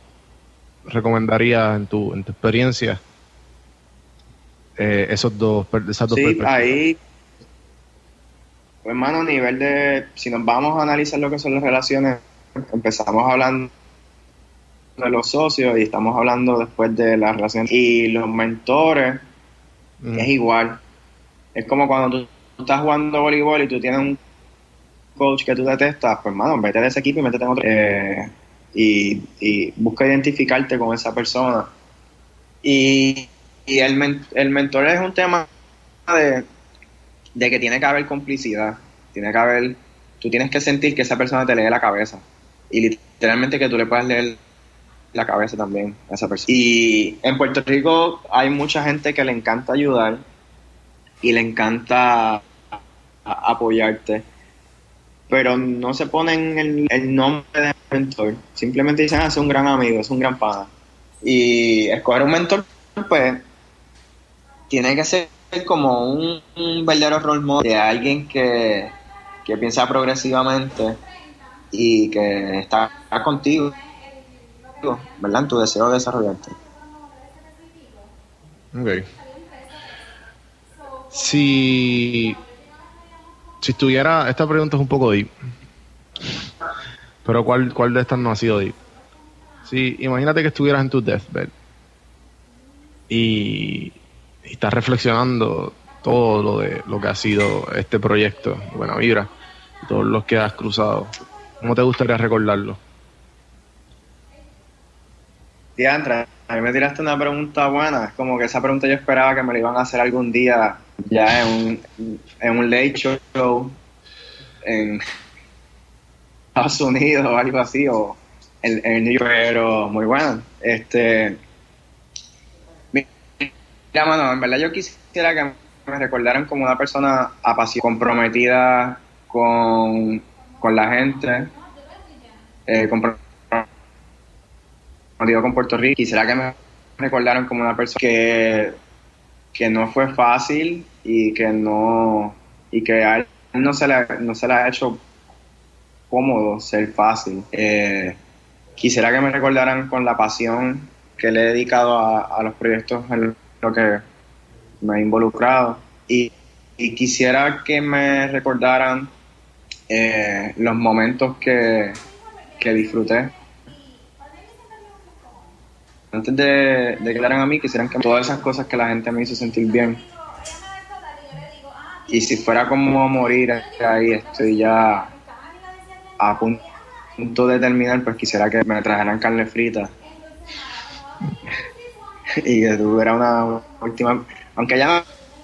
recomendarías en tu, en tu experiencia eh, esos dos, esas dos sí, ahí, pues, hermano, a nivel de, si nos vamos a analizar lo que son las relaciones, empezamos hablando de los socios y estamos hablando después de las relaciones. Y los mentores es igual. Es como cuando tú estás jugando voleibol y tú tienes un coach que tú detestas pues hermano vete de ese equipo y métete en otro eh, y, busca identificarte con esa persona. Y, el, el mentor es un tema de, de, que tiene que haber complicidad, tiene que haber, tú tienes que sentir que esa persona te lee la cabeza y literalmente que tú le puedas leer la cabeza también a esa persona. Y en Puerto Rico hay mucha gente que le encanta ayudar y le encanta apoyarte pero no se ponen el, nombre de mentor. Simplemente dicen, ah, es un gran amigo, es un gran pana. Y escoger un mentor, pues, tiene que ser como un, verdadero role model de alguien que, que piensa progresivamente y que está contigo, ¿verdad? En tu deseo de desarrollarte. Ok. Si si estuviera, esta pregunta es un poco deep. Pero ¿cuál, cuál de estas no ha sido deep? Si imagínate que estuvieras en tu deathbed y, y estás reflexionando todo lo de lo que ha sido este proyecto, Buena Vibra, todos los que has cruzado. ¿Cómo te gustaría recordarlo? Diantra, a mí me tiraste una pregunta buena. Es como que esa pregunta yo esperaba que me la iban a hacer algún día ya en un, en un late show en Estados Unidos o algo así, o en, en New York, pero muy bueno. Este, mira, mano, en verdad yo quisiera que me recordaran como una persona apasionada, comprometida con, con la gente, eh, con Puerto Rico. Quisiera que me recordaran como una persona que, que no fue fácil y que no y que a él no se le, no se le ha hecho cómodo ser fácil. Eh, quisiera que me recordaran con la pasión que le he dedicado a, los proyectos en lo que me he involucrado y, quisiera que me recordaran eh, los momentos que, que disfruté antes de, de que a mí, quisieran que todas esas cosas que la gente me hizo sentir bien. Y si fuera como morir ahí, estoy ya a punto de terminar, pues quisiera que me trajeran carne frita. y que tuviera una última. Aunque ya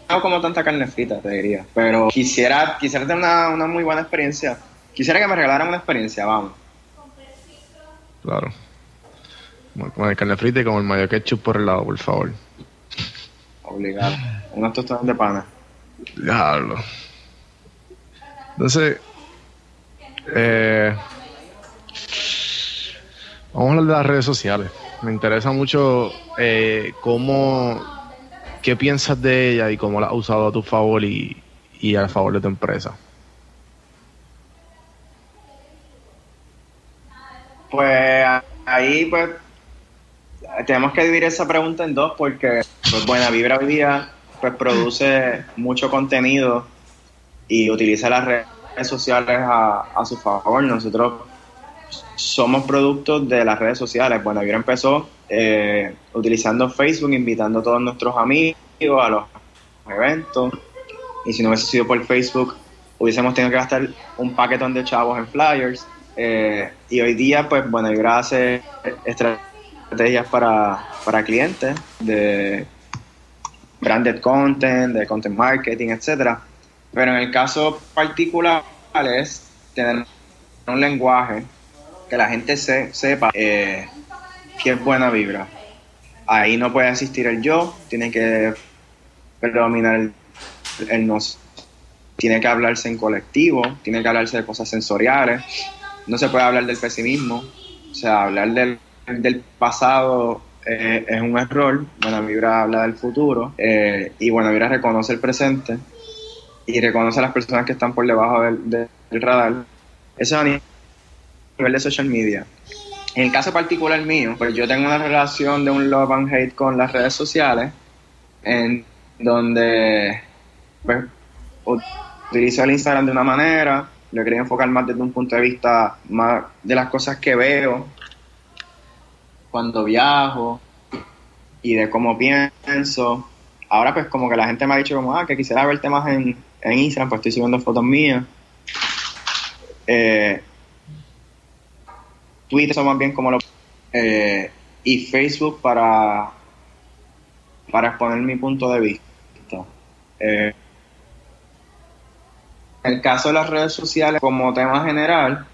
no como tanta carne frita, te diría. Pero quisiera, quisiera tener una, una muy buena experiencia. Quisiera que me regalaran una experiencia, vamos. Claro. Como el carne frita y como el mayo ketchup por el lado, por favor. Obligado. Unos tostones de pana. Diablo. Entonces, eh, Vamos a hablar de las redes sociales. Me interesa mucho eh, cómo, qué piensas de ella y cómo la has usado a tu favor y, y a favor de tu empresa. Pues ahí pues tenemos que dividir esa pregunta en dos porque pues, Buena Vibra hoy día pues produce mucho contenido y utiliza las redes sociales a, a su favor. Nosotros somos productos de las redes sociales. Buena Vibra empezó eh, utilizando Facebook, invitando a todos nuestros amigos a los eventos. Y si no hubiese sido por Facebook, hubiésemos tenido que gastar un paquetón de chavos en flyers. Eh, y hoy día, pues, Buena Vibra hace estrategias para, para clientes de branded content, de content marketing, etcétera. Pero en el caso particular es tener un lenguaje que la gente se, sepa eh, que es buena vibra. Ahí no puede existir el yo, tiene que predominar el, el nos. Tiene que hablarse en colectivo, tiene que hablarse de cosas sensoriales. No se puede hablar del pesimismo, o sea, hablar del, del pasado eh, es un error. Buena Vibra habla del futuro eh, y Buena Vibra reconoce el presente y reconoce a las personas que están por debajo del, del radar. Eso es a nivel de social media. En el caso particular mío, pues yo tengo una relación de un love and hate con las redes sociales, en donde pues, utilizo el Instagram de una manera, lo quería enfocar más desde un punto de vista más de las cosas que veo cuando viajo y de cómo pienso. Ahora pues como que la gente me ha dicho como, ah, que quisiera verte más en, en Instagram, pues estoy subiendo fotos mías. Eh, Twitter son más bien como lo... Eh, y Facebook para, para exponer mi punto de vista. Eh, en el caso de las redes sociales como tema general,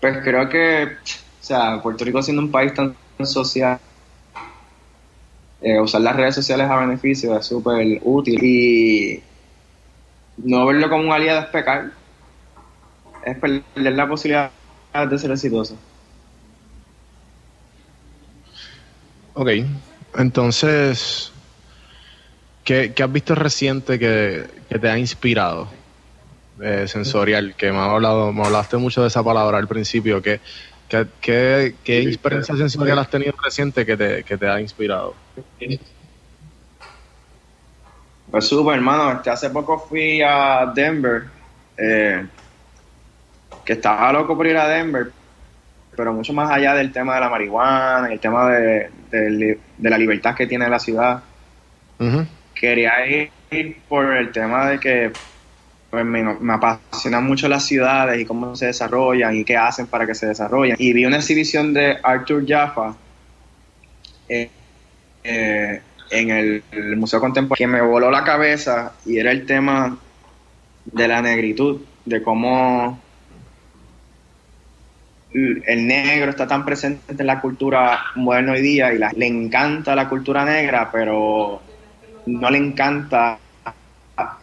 pues creo que, o sea, Puerto Rico siendo un país tan social, eh, usar las redes sociales a beneficio es súper útil y no verlo como un aliado es pecar, es perder la posibilidad de ser exitoso. Ok, entonces, ¿qué, qué has visto reciente que, que te ha inspirado? Eh, sensorial, que me, ha hablado, me hablaste mucho de esa palabra al principio. ¿Qué, qué, qué, qué experiencia sensorial has tenido reciente que te, que te ha inspirado? Pues súper, hermano. Este, hace poco fui a Denver, eh, que estaba loco por ir a Denver, pero mucho más allá del tema de la marihuana, el tema de, de, de la libertad que tiene la ciudad. Quería ir por el tema de que me, me apasionan mucho las ciudades y cómo se desarrollan y qué hacen para que se desarrollen. Y vi una exhibición de Arthur Jaffa eh, eh, en el, Museo Contemporáneo que me voló la cabeza y era el tema de la negritud, de cómo el negro está tan presente en la cultura moderna hoy día y le encanta la cultura negra, pero no le encanta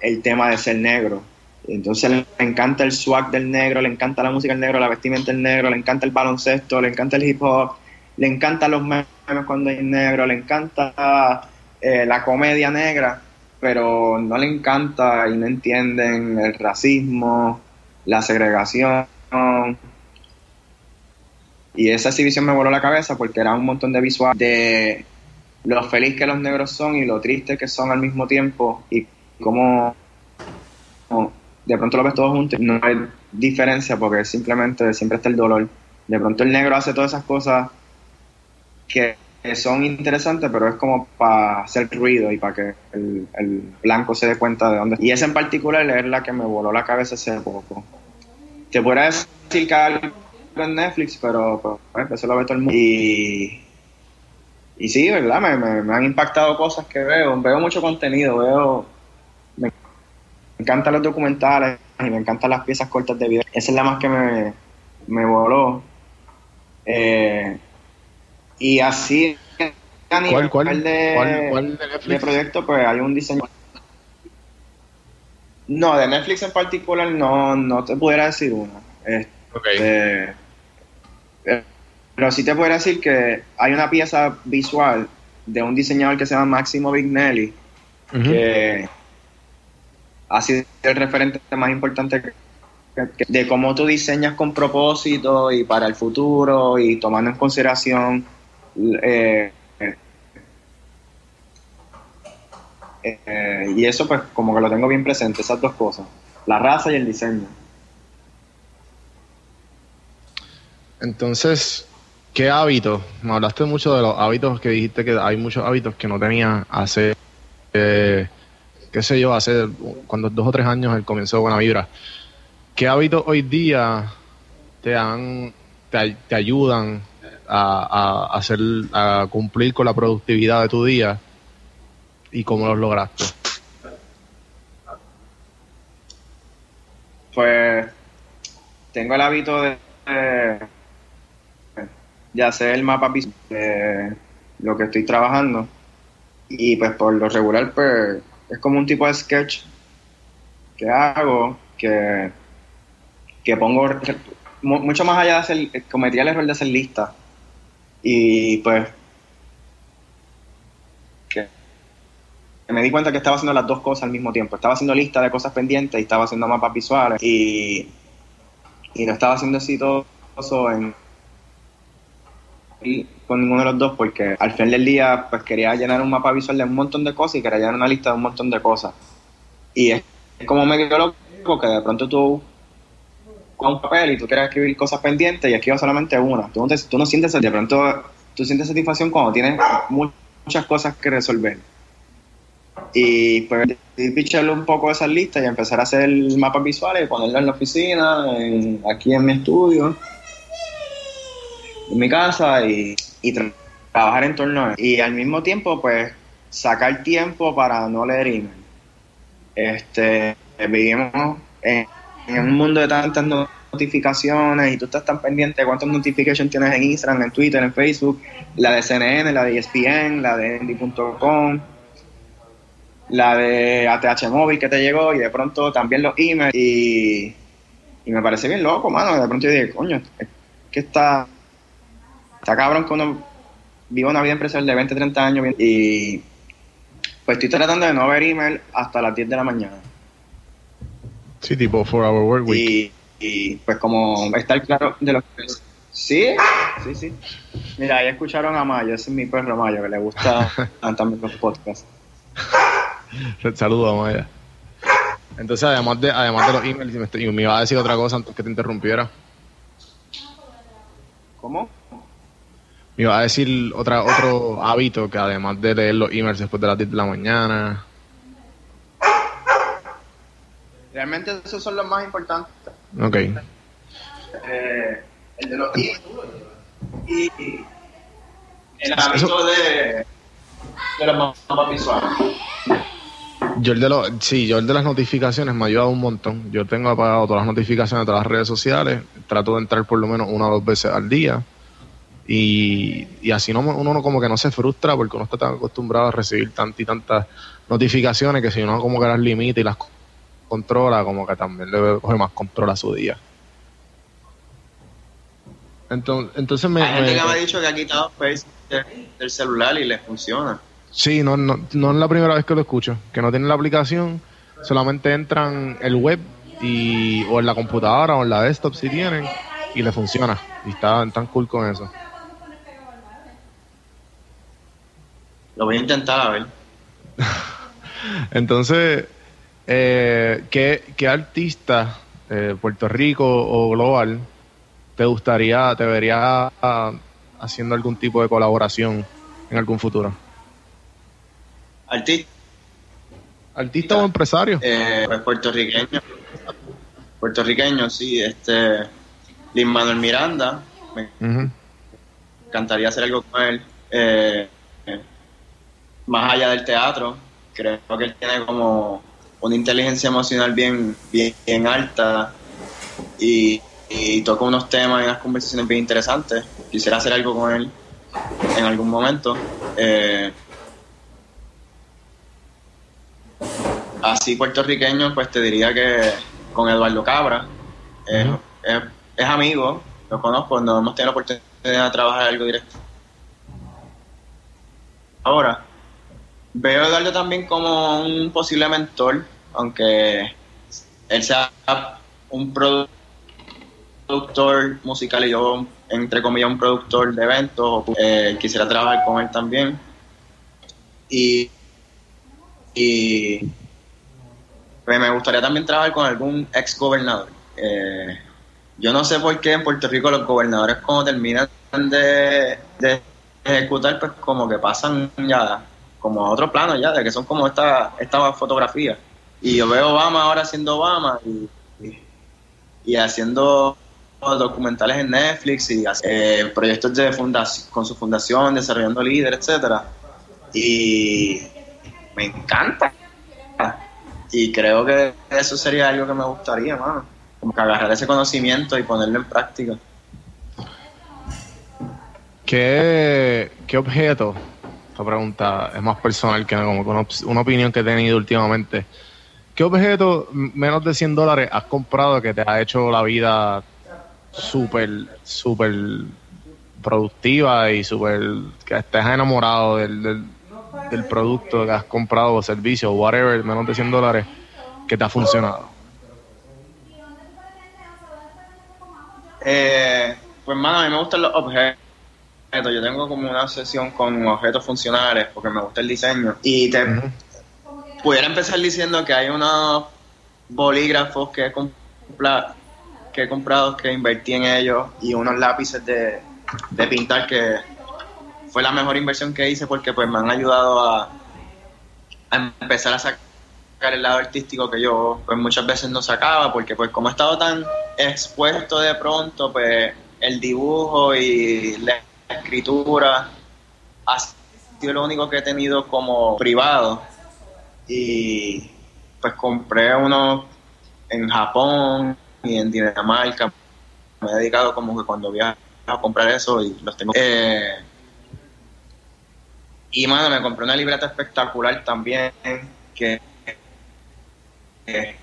el tema de ser negro. Entonces le encanta el swag del negro, le encanta la música del negro, la vestimenta del negro, le encanta el baloncesto, le encanta el hip hop, le encantan los memes cuando hay negro, le encanta eh, la comedia negra, pero no le encanta y no entienden el racismo, la segregación. Y esa exhibición me voló la cabeza porque era un montón de visuales de lo feliz que los negros son y lo triste que son al mismo tiempo y cómo de pronto lo ves todos juntos. No hay diferencia porque simplemente siempre está el dolor. De pronto el negro hace todas esas cosas que son interesantes, pero es como para hacer ruido y para que el, blanco se dé cuenta de dónde. Y esa en particular es la que me voló la cabeza hace poco. Te podría decir que algo en Netflix, pero pues, eso lo ve todo el mundo. Y, y sí, ¿verdad? Me, me han impactado cosas que veo. Veo mucho contenido, veo. Me encantan los documentales y me encantan las piezas cortas de video. Esa es la más que me, me voló. Eh, y así a nivel ¿Cuál, cuál? de, ¿Cuál- cuál de proyecto, pues hay un diseño. No, de Netflix en particular no, no te pudiera decir una. Ok. Este, eh, pero sí te puedo decir que hay una pieza visual de un diseñador que se llama Máximo Vignelli, que ha sido el referente más importante de cómo tú diseñas con propósito y para el futuro y tomando en consideración eh, eh, y eso pues como que lo tengo bien presente, esas dos cosas, la raza y el diseño. Entonces, ¿qué hábitos? Me hablaste mucho de los hábitos que dijiste que hay muchos hábitos que no tenía hace, eh, qué sé yo, hace cuando dos o tres años el comienzo de Buena Vibra. ¿Qué hábitos hoy día te, dan, te, ayudan a, hacer, a cumplir con la productividad de tu día y cómo los lograste? Pues tengo el hábito de, de hacer el mapa de lo que estoy trabajando y pues por lo regular pues es como un tipo de sketch que hago que que pongo mucho más allá de hacer, cometía el error de hacer lista. Y pues que me di cuenta que estaba haciendo las dos cosas al mismo tiempo. Estaba haciendo lista de cosas pendientes y estaba haciendo mapas visuales. Y, y no estaba haciendo exitoso en con ninguno de los dos porque al final del día pues quería llenar un mapa visual de un montón de cosas y quería llenar una lista de un montón de cosas. Y es, como medio loco que de pronto tú con un papel y tú quieres escribir cosas pendientes y escribes solamente una. Tú no, tú no sientes, de pronto, tú sientes satisfacción cuando tienes muchas cosas que resolver. Y pues picharle un poco esas listas y empezar a hacer mapas visuales, ponerlo en la oficina, aquí en mi estudio, en mi casa y, trabajar en torno a eso. Y al mismo tiempo, pues, sacar tiempo para no leer email. Este, vivimos en un mundo de tantas notificaciones y tú estás tan pendiente de cuántas notifications tienes en Instagram, en Twitter, en Facebook, la de CNN, la de ESPN, la de Endy.com, la de ATH Móvil que te llegó y de pronto también los emails y, y me parece bien loco, mano, de pronto yo dije, coño, es que está, está cabrón que uno viva una vida empresarial de 20, 30 años y pues estoy tratando de no ver email hasta las 10 de la mañana. Sí, tipo for Hour Work Week. Y, pues como estar claro de lo que es. Sí, sí, sí. Mira, ahí escucharon a Mayo, ese es mi perro Mayo, que le gusta también los podcasts. Saludos a Maya. Entonces, además de, además de los emails, y me, iba a decir otra cosa antes que te interrumpiera. ¿Cómo? Me iba a decir otra, otro hábito que además de leer los emails después de las 10 de la mañana, Realmente esos son los más importantes. Ok. Eh, el de los y el hábito de, de los mapas visuales. Yo el de los, sí, yo el de las notificaciones me ha ayudado un montón. Yo tengo apagado todas las notificaciones de todas las redes sociales. Trato de entrar por lo menos una o dos veces al día. Y, y así no, uno no como que no se frustra porque uno está tan acostumbrado a recibir tantas y tantas notificaciones que si uno como que las limita y las controla, como que también le coge más control a su día. Entonces, entonces me. Hay gente que me ha dicho que ha quitado Face del celular y le funciona. Sí, no, no, no es la primera vez que lo escucho. Que no tienen la aplicación, solamente entran el web y o en la computadora o en la desktop si tienen y le funciona. Y están tan cool con eso. Lo voy a intentar a ver. Entonces, eh, ¿qué, artista, eh, Puerto Rico o global, te gustaría, te vería ah, haciendo algún tipo de colaboración en algún futuro? Artista. ¿Artista o empresario? Eh, pues puertorriqueño. Puertorriqueño, sí. Este, Lin Manuel Miranda. Me encantaría hacer algo con él. Eh, más allá del teatro, creo que él tiene como una inteligencia emocional bien, bien, alta y, toca unos temas y unas conversaciones bien interesantes. Quisiera hacer algo con él en algún momento. Eh, así puertorriqueño, pues te diría que con Eduardo Cabra. es, amigo, lo conozco, no hemos tenido la oportunidad a trabajar algo directo. Ahora, veo a Eduardo también como un posible mentor, aunque él sea un productor musical y yo, entre comillas, un productor de eventos, eh, quisiera trabajar con él también. Y, y me gustaría también trabajar con algún ex gobernador. Eh, yo no sé por qué en Puerto Rico los gobernadores como terminan de, ejecutar, pues como que pasan ya como a otro plano ya, de que son como esta, esta fotografía. Y yo veo Obama ahora haciendo Obama y, y, haciendo documentales en Netflix y eh, proyectos de fundación, con su fundación, desarrollando líderes, etcétera. Y me encanta. Y creo que eso sería algo que me gustaría, mano como que agarrar ese conocimiento y ponerlo en práctica. ¿Qué, qué objeto? Esta pregunta es más personal que como una, una opinión que he tenido últimamente. ¿Qué objeto menos de 100 dólares has comprado que te ha hecho la vida súper, súper productiva y súper que estés enamorado del, del, del, producto que has comprado o servicio o whatever, menos de 100 dólares, que te ha funcionado? Eh, pues, mano, a mí me gustan los objetos. Yo tengo como una obsesión con objetos funcionales porque me gusta el diseño. Y te pudiera empezar diciendo que hay unos bolígrafos que he, que he comprado, que invertí en ellos y unos lápices de, de pintar que fue la mejor inversión que hice porque pues me han ayudado a, a empezar a sacar el lado artístico que yo pues muchas veces no sacaba porque pues como he estado tan expuesto de pronto pues el dibujo y la escritura ha sido lo único que he tenido como privado. Y pues compré uno en Japón y en Dinamarca. Me he dedicado como que cuando viajo a comprar eso y los tengo. Eh, y mano me compré una libreta espectacular también que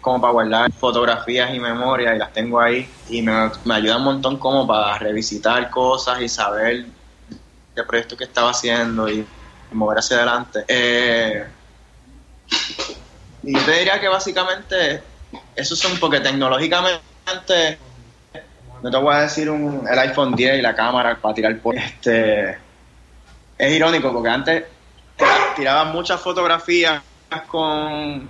como para guardar fotografías y memorias y las tengo ahí y me, ayuda un montón como para revisitar cosas y saber qué proyecto que estaba haciendo y mover hacia adelante. Eh, y yo te diría que básicamente esos son porque tecnológicamente no te voy a decir el iPhone 10 y la cámara para tirar por este es irónico porque antes tiraba muchas fotografías con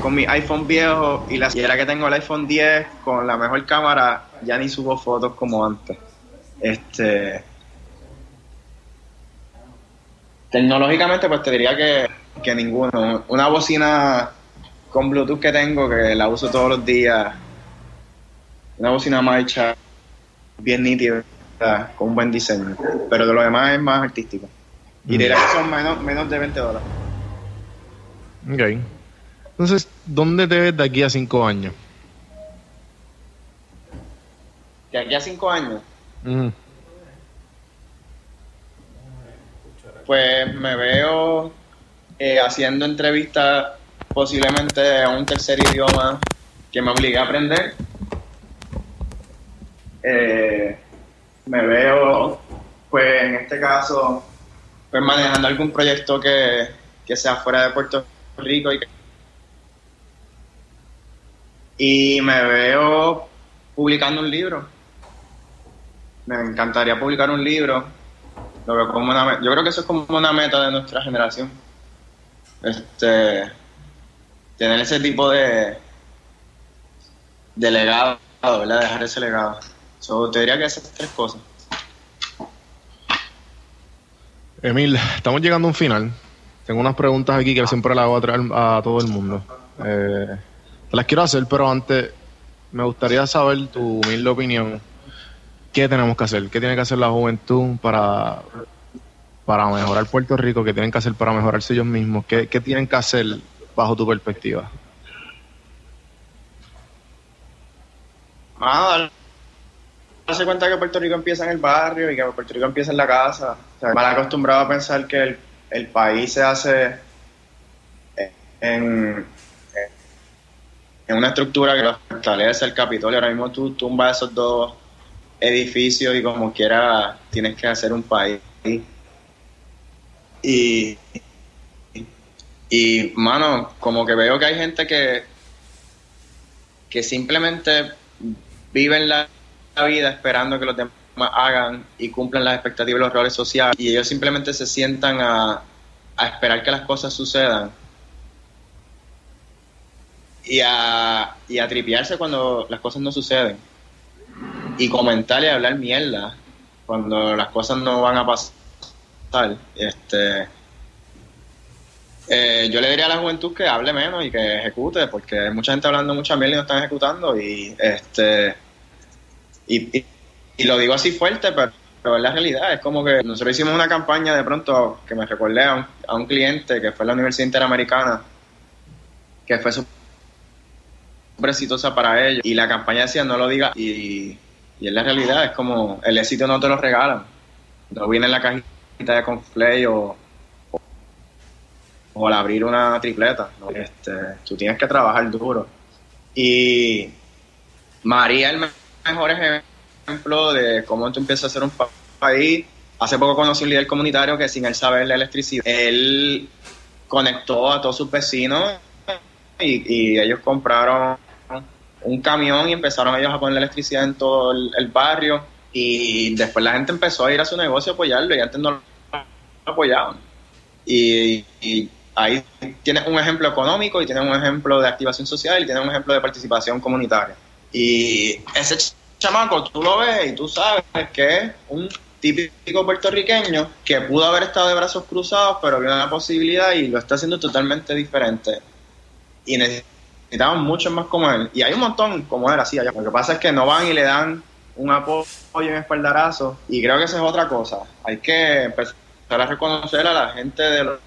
con mi iPhone viejo y la era que tengo el iPhone 10 con la mejor cámara, ya ni subo fotos como antes. Este tecnológicamente pues te diría que, que ninguno. Una bocina con Bluetooth que tengo que la uso todos los días. Una bocina marcha bien nítida, con un buen diseño. Pero de lo demás es más artístico. Y diría que son menos, menos de 20 dólares. Ok. Entonces, ¿dónde te ves de aquí a cinco años? ¿De aquí a cinco años? Pues me veo eh, haciendo entrevistas posiblemente a un tercer idioma que me obligue a aprender. Eh, me veo, pues en este caso, pues manejando algún proyecto que, que sea fuera de Puerto Rico y que y me veo publicando un libro. Me encantaría publicar un libro. Lo veo como una, yo creo que eso es como una meta de nuestra generación. Este, tener ese tipo de, de legado, ¿verdad? Dejar ese legado. So, te diría que esas tres cosas. Emil, estamos llegando a un final. Tengo unas preguntas aquí que siempre le hago a, traer a todo el mundo. Eh, las quiero hacer, pero antes me gustaría saber tu humilde opinión. ¿Qué tenemos que hacer? ¿Qué tiene que hacer la juventud para, para mejorar Puerto Rico? ¿Qué tienen que hacer para mejorarse ellos mismos? ¿Qué, tienen que hacer bajo tu perspectiva? Ah, darse cuenta que Puerto Rico empieza en el barrio y que Puerto Rico empieza en la casa. O mal acostumbrado a pensar que el, el país se hace en, en una estructura que lo fortalece el Capitolio. Ahora mismo tú tumbas esos dos edificios y como quiera tienes que hacer un país. Y, y, mano, como que veo que hay gente que, que simplemente viven la, vida esperando que los demás hagan y cumplan las expectativas de los roles sociales y ellos simplemente se sientan a, a esperar que las cosas sucedan y a, y a tripearse cuando las cosas no suceden y comentar y hablar mierda cuando las cosas no van a pasar. Este, eh, yo le diría a la juventud que hable menos y que ejecute, porque hay mucha gente hablando mucha mierda y no están ejecutando. Y este y, lo digo así fuerte, pero, pero, es la realidad. Es como que nosotros hicimos una campaña de pronto que me recordé a un, a un cliente que fue la Universidad Interamericana, que fue exitosa para ellos. Y la campaña decía no lo diga y y es la realidad, es como el éxito no te lo regalan. No viene en la cajita de conflay o, o, al abrir una tripleta. Este, tú tienes que trabajar duro. Y María el mejor ejemplo de cómo tú empiezas a hacer un país. Hace poco conocí un líder comunitario que sin él saber la electricidad, él conectó a todos sus vecinos y ellos compraron un camión y empezaron ellos a poner electricidad en todo el, barrio y después la gente empezó a ir a su negocio a apoyarlo y antes no lo apoyaban. Y, ahí tienes un ejemplo económico y tienes un ejemplo de activación social y tienes un ejemplo de participación comunitaria. Y ese chamaco tú lo ves y tú sabes que es un típico puertorriqueño que pudo haber estado de brazos cruzados, pero vio una posibilidad y lo está haciendo totalmente diferente. Y necesitaban muchos más como él. Y hay un montón como él así allá. Lo que pasa es que no van y le dan un apoyo en espaldarazo. Y creo que esa es otra cosa. Hay que empezar a reconocer a la gente de los,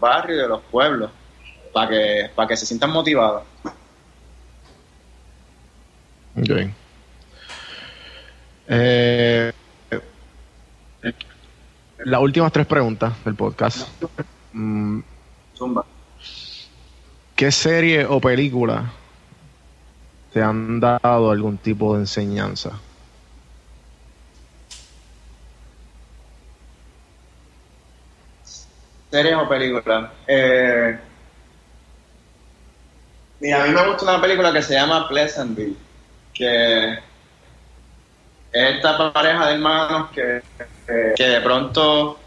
barrios y de los pueblos para que, para que se sientan motivados. Ok. Eh, las últimas tres preguntas del podcast. Mm. Zumba. ¿Qué serie o película te han dado algún tipo de enseñanza? ¿Series o películas? Eh, mira, a mí me gusta una película que se llama Pleasantville, que es esta pareja de hermanos que, de pronto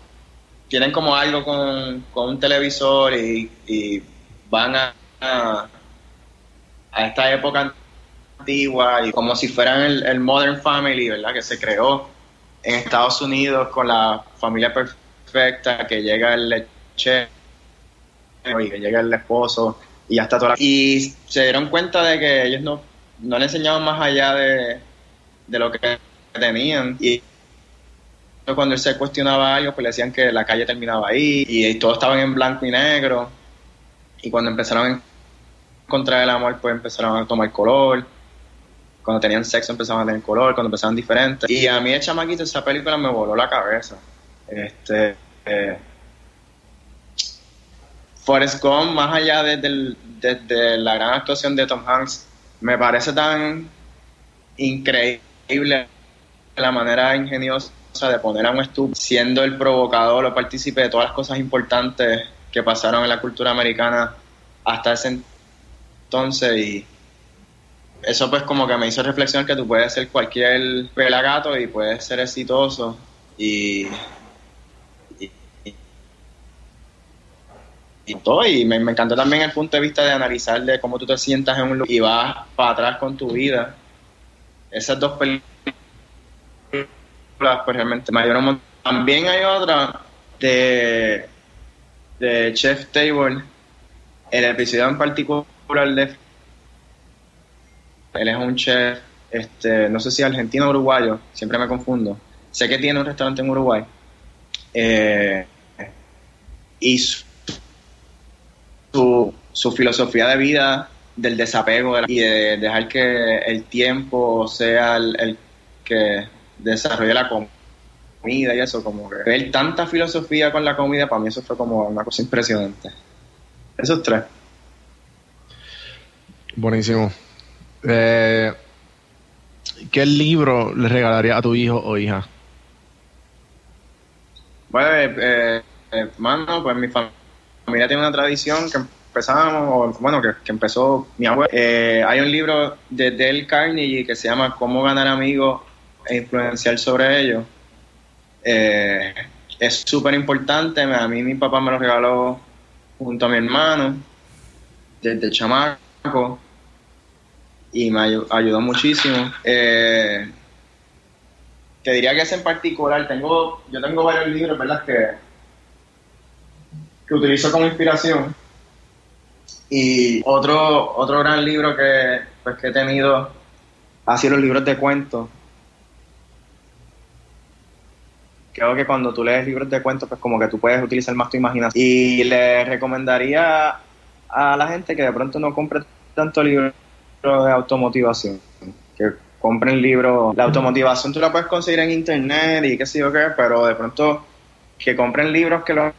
tienen como algo con, un televisor y van a a, esta época antigua y como si fueran el, Modern Family, ¿verdad? Que se creó en Estados Unidos con la familia perfecta, que llega el leche y que llega el esposo y ya está toda Y se dieron cuenta de que ellos no, no le enseñaban más allá de, de lo que tenían y cuando él se cuestionaba algo, pues le decían que la calle terminaba ahí y, y todos estaban en blanco y negro. Y cuando empezaron a encontrar el amor, pues empezaron a tomar color. Cuando tenían sexo empezaban a tener color, cuando empezaban diferentes. Y a mí de chamaquito esa película me voló la cabeza. Este, eh, Forrest Gump, más allá de, la gran actuación de Tom Hanks, me parece tan increíble la manera ingeniosa de poner a un estúpido siendo el provocador o partícipe de todas las cosas importantes que pasaron en la cultura americana hasta ese entonces y eso pues como que me hizo reflexionar que tú puedes ser cualquier pelagato y puedes ser exitoso y, y, todo. Y me, encantó también el punto de vista de analizar de cómo tú te sientas en un lugar y vas para atrás con tu vida. Esas dos películas pues realmente me ayudaron también hay otra de de Chef Table, el episodio en particular de él es un chef, este, no sé si argentino o uruguayo, siempre me confundo. Sé que tiene un restaurante en Uruguay. Eh, y su, su, filosofía de vida del desapego y de dejar que el tiempo sea el, el que desarrolle la comida y eso, como que ver tanta filosofía con la comida, para mí eso fue como una cosa impresionante. Esos tres. Buenísimo. Eh, ¿qué libro le regalaría a tu hijo o hija? Bueno, eh, eh, eh, mano, pues mi familia tiene una tradición que empezamos, bueno, que, empezó mi abuelo. hay un libro de Dale Carnegie que se llama Cómo ganar amigos e influenciar sobre ellos. es súper importante, a mí mi papá me lo regaló junto a mi hermano, desde chamaco, y me ayudó muchísimo. Eh, te diría que es en particular, tengo, yo tengo varios libros, ¿verdad? Que, que utilizo como inspiración. Y otro, otro gran libro que, pues, que he tenido ha sido los libros de cuentos. Creo que cuando tú lees libros de cuentos, pues como que tú puedes utilizar más tu imaginación. Y le recomendaría a la gente que de pronto no compre tanto libro de automotivación, que compren libros. La automotivación tú la puedes conseguir en internet y qué sé yo qué, pero de pronto que compren libros que los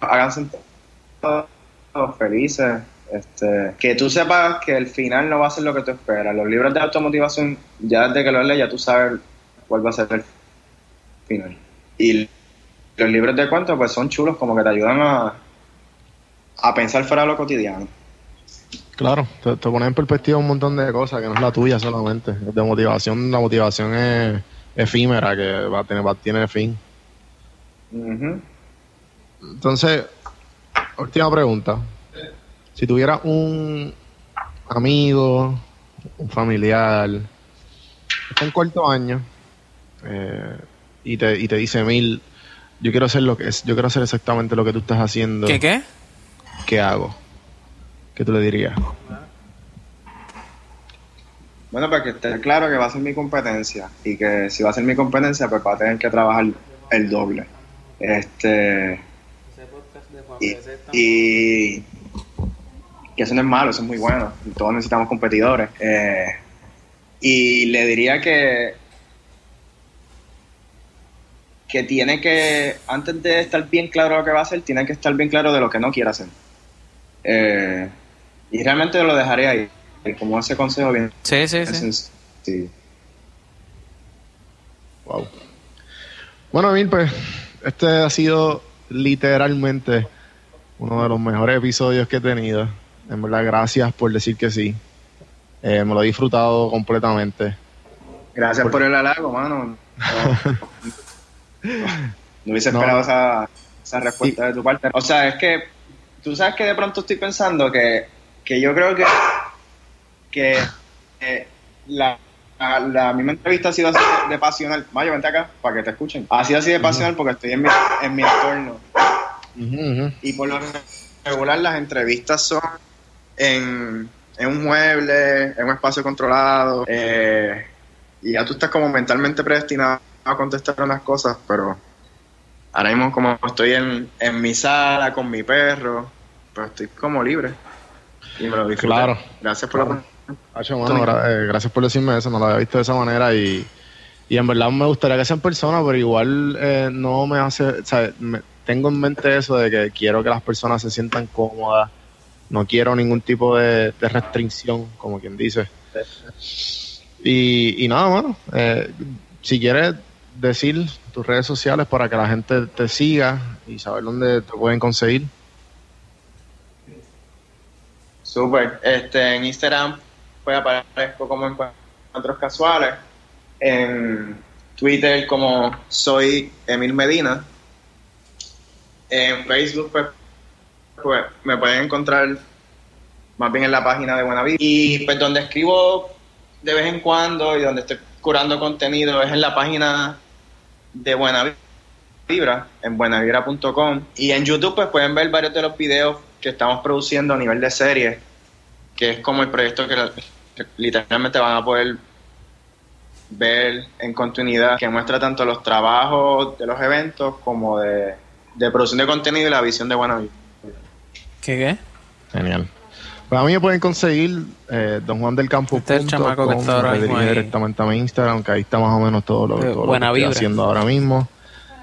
hagan sentir felices. Este, que tú sepas que el final no va a ser lo que tú esperas. Los libros de automotivación, ya desde que los lees, ya tú sabes cuál va a ser el final. Y los libros de cuentos, pues son chulos, como que te ayudan a, a pensar fuera de lo cotidiano. Claro, te, te pone en perspectiva un montón de cosas que no es la tuya solamente. De motivación, la motivación es efímera, que va a tener, va, tiene fin. Entonces, última pregunta. Si tuviera un amigo, un familiar, está en cuarto año, eh, y, te, y te dice, Mil, yo quiero hacer lo que es, yo quiero hacer exactamente lo que tú estás haciendo. ¿Qué qué? ¿Qué hago? ¿Qué tú le dirías? Bueno, para que esté claro que va a ser mi competencia y que si va a ser mi competencia, pues va a tener que trabajar el doble. Este. Y, que eso no es malo, eso es muy bueno. Todos necesitamos competidores. Eh, y le diría que que tiene que, antes de estar bien claro lo que va a hacer, tiene que estar bien claro de lo que no quiere hacer. Eh, y realmente lo dejaré ahí, como ese consejo bien. Sí, sí, sí. Wow. Bueno, Emil, pues este ha sido literalmente uno de los mejores episodios que he tenido. En verdad, gracias por decir que sí. Eh, me lo he disfrutado completamente. Gracias por, el halago, mano. No, hubiese esperado esa, esa respuesta de tu parte. O sea, es que tú sabes que de pronto estoy pensando que que yo creo que, que eh, la, la, misma entrevista ha sido así de, pasional. Mayo, vente acá para que te escuchen. Ha sido así de pasional porque estoy en mi, en mi entorno. Y por lo regular las entrevistas son en, en un mueble, en un espacio controlado. Eh, y ya tú estás como mentalmente predestinado a contestar unas cosas, pero ahora mismo como estoy en, en mi sala con mi perro, pues estoy como libre. Y me lo Claro. Gracias por la eh, gracias por decirme eso, no lo había visto de esa manera y, en verdad me gustaría que sean personas, pero igual eh, no me hace, o sea, tengo en mente eso de que quiero que las personas se sientan cómodas, no quiero ningún tipo de, restricción, como quien dice. Y, y nada, bueno, eh, si quieres decir tus redes sociales para que la gente te siga y saber dónde te pueden conseguir. Súper. Este, en Instagram pues aparezco como encuentros casuales. En Twitter como soy Emil Medina. En Facebook pues, pues me pueden encontrar más bien en la página de Buena Vida. Y pues donde escribo de vez en cuando y donde estoy curando contenido es en la página de Buena Vibra, en buenavibra.com. Y en YouTube pues pueden ver varios de los videos que estamos produciendo a nivel de serie, que es como el proyecto que, literalmente van a poder ver en continuidad, que muestra tanto los trabajos de los eventos como de, producción de contenido y la visión de Buena Vida. ¿Qué qué? Genial. Pues a mí me pueden conseguir eh, Don Juan del Campo. Este es el chamaco que está ahora mismo directamente a mi Instagram, que ahí está más o menos todo lo, todo lo que estoy haciendo ahora mismo.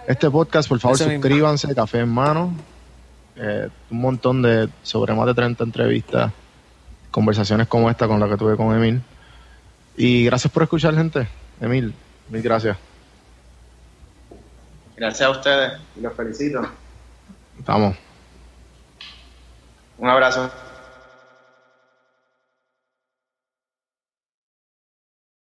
Este podcast, por favor, suscríbanse, Café en Mano. Eh, un montón de, sobre más de 30 entrevistas, conversaciones como esta con la que tuve con Emil. Y gracias por escuchar, gente. Emil, mil gracias. Gracias a ustedes y los felicito. Estamos. Un abrazo.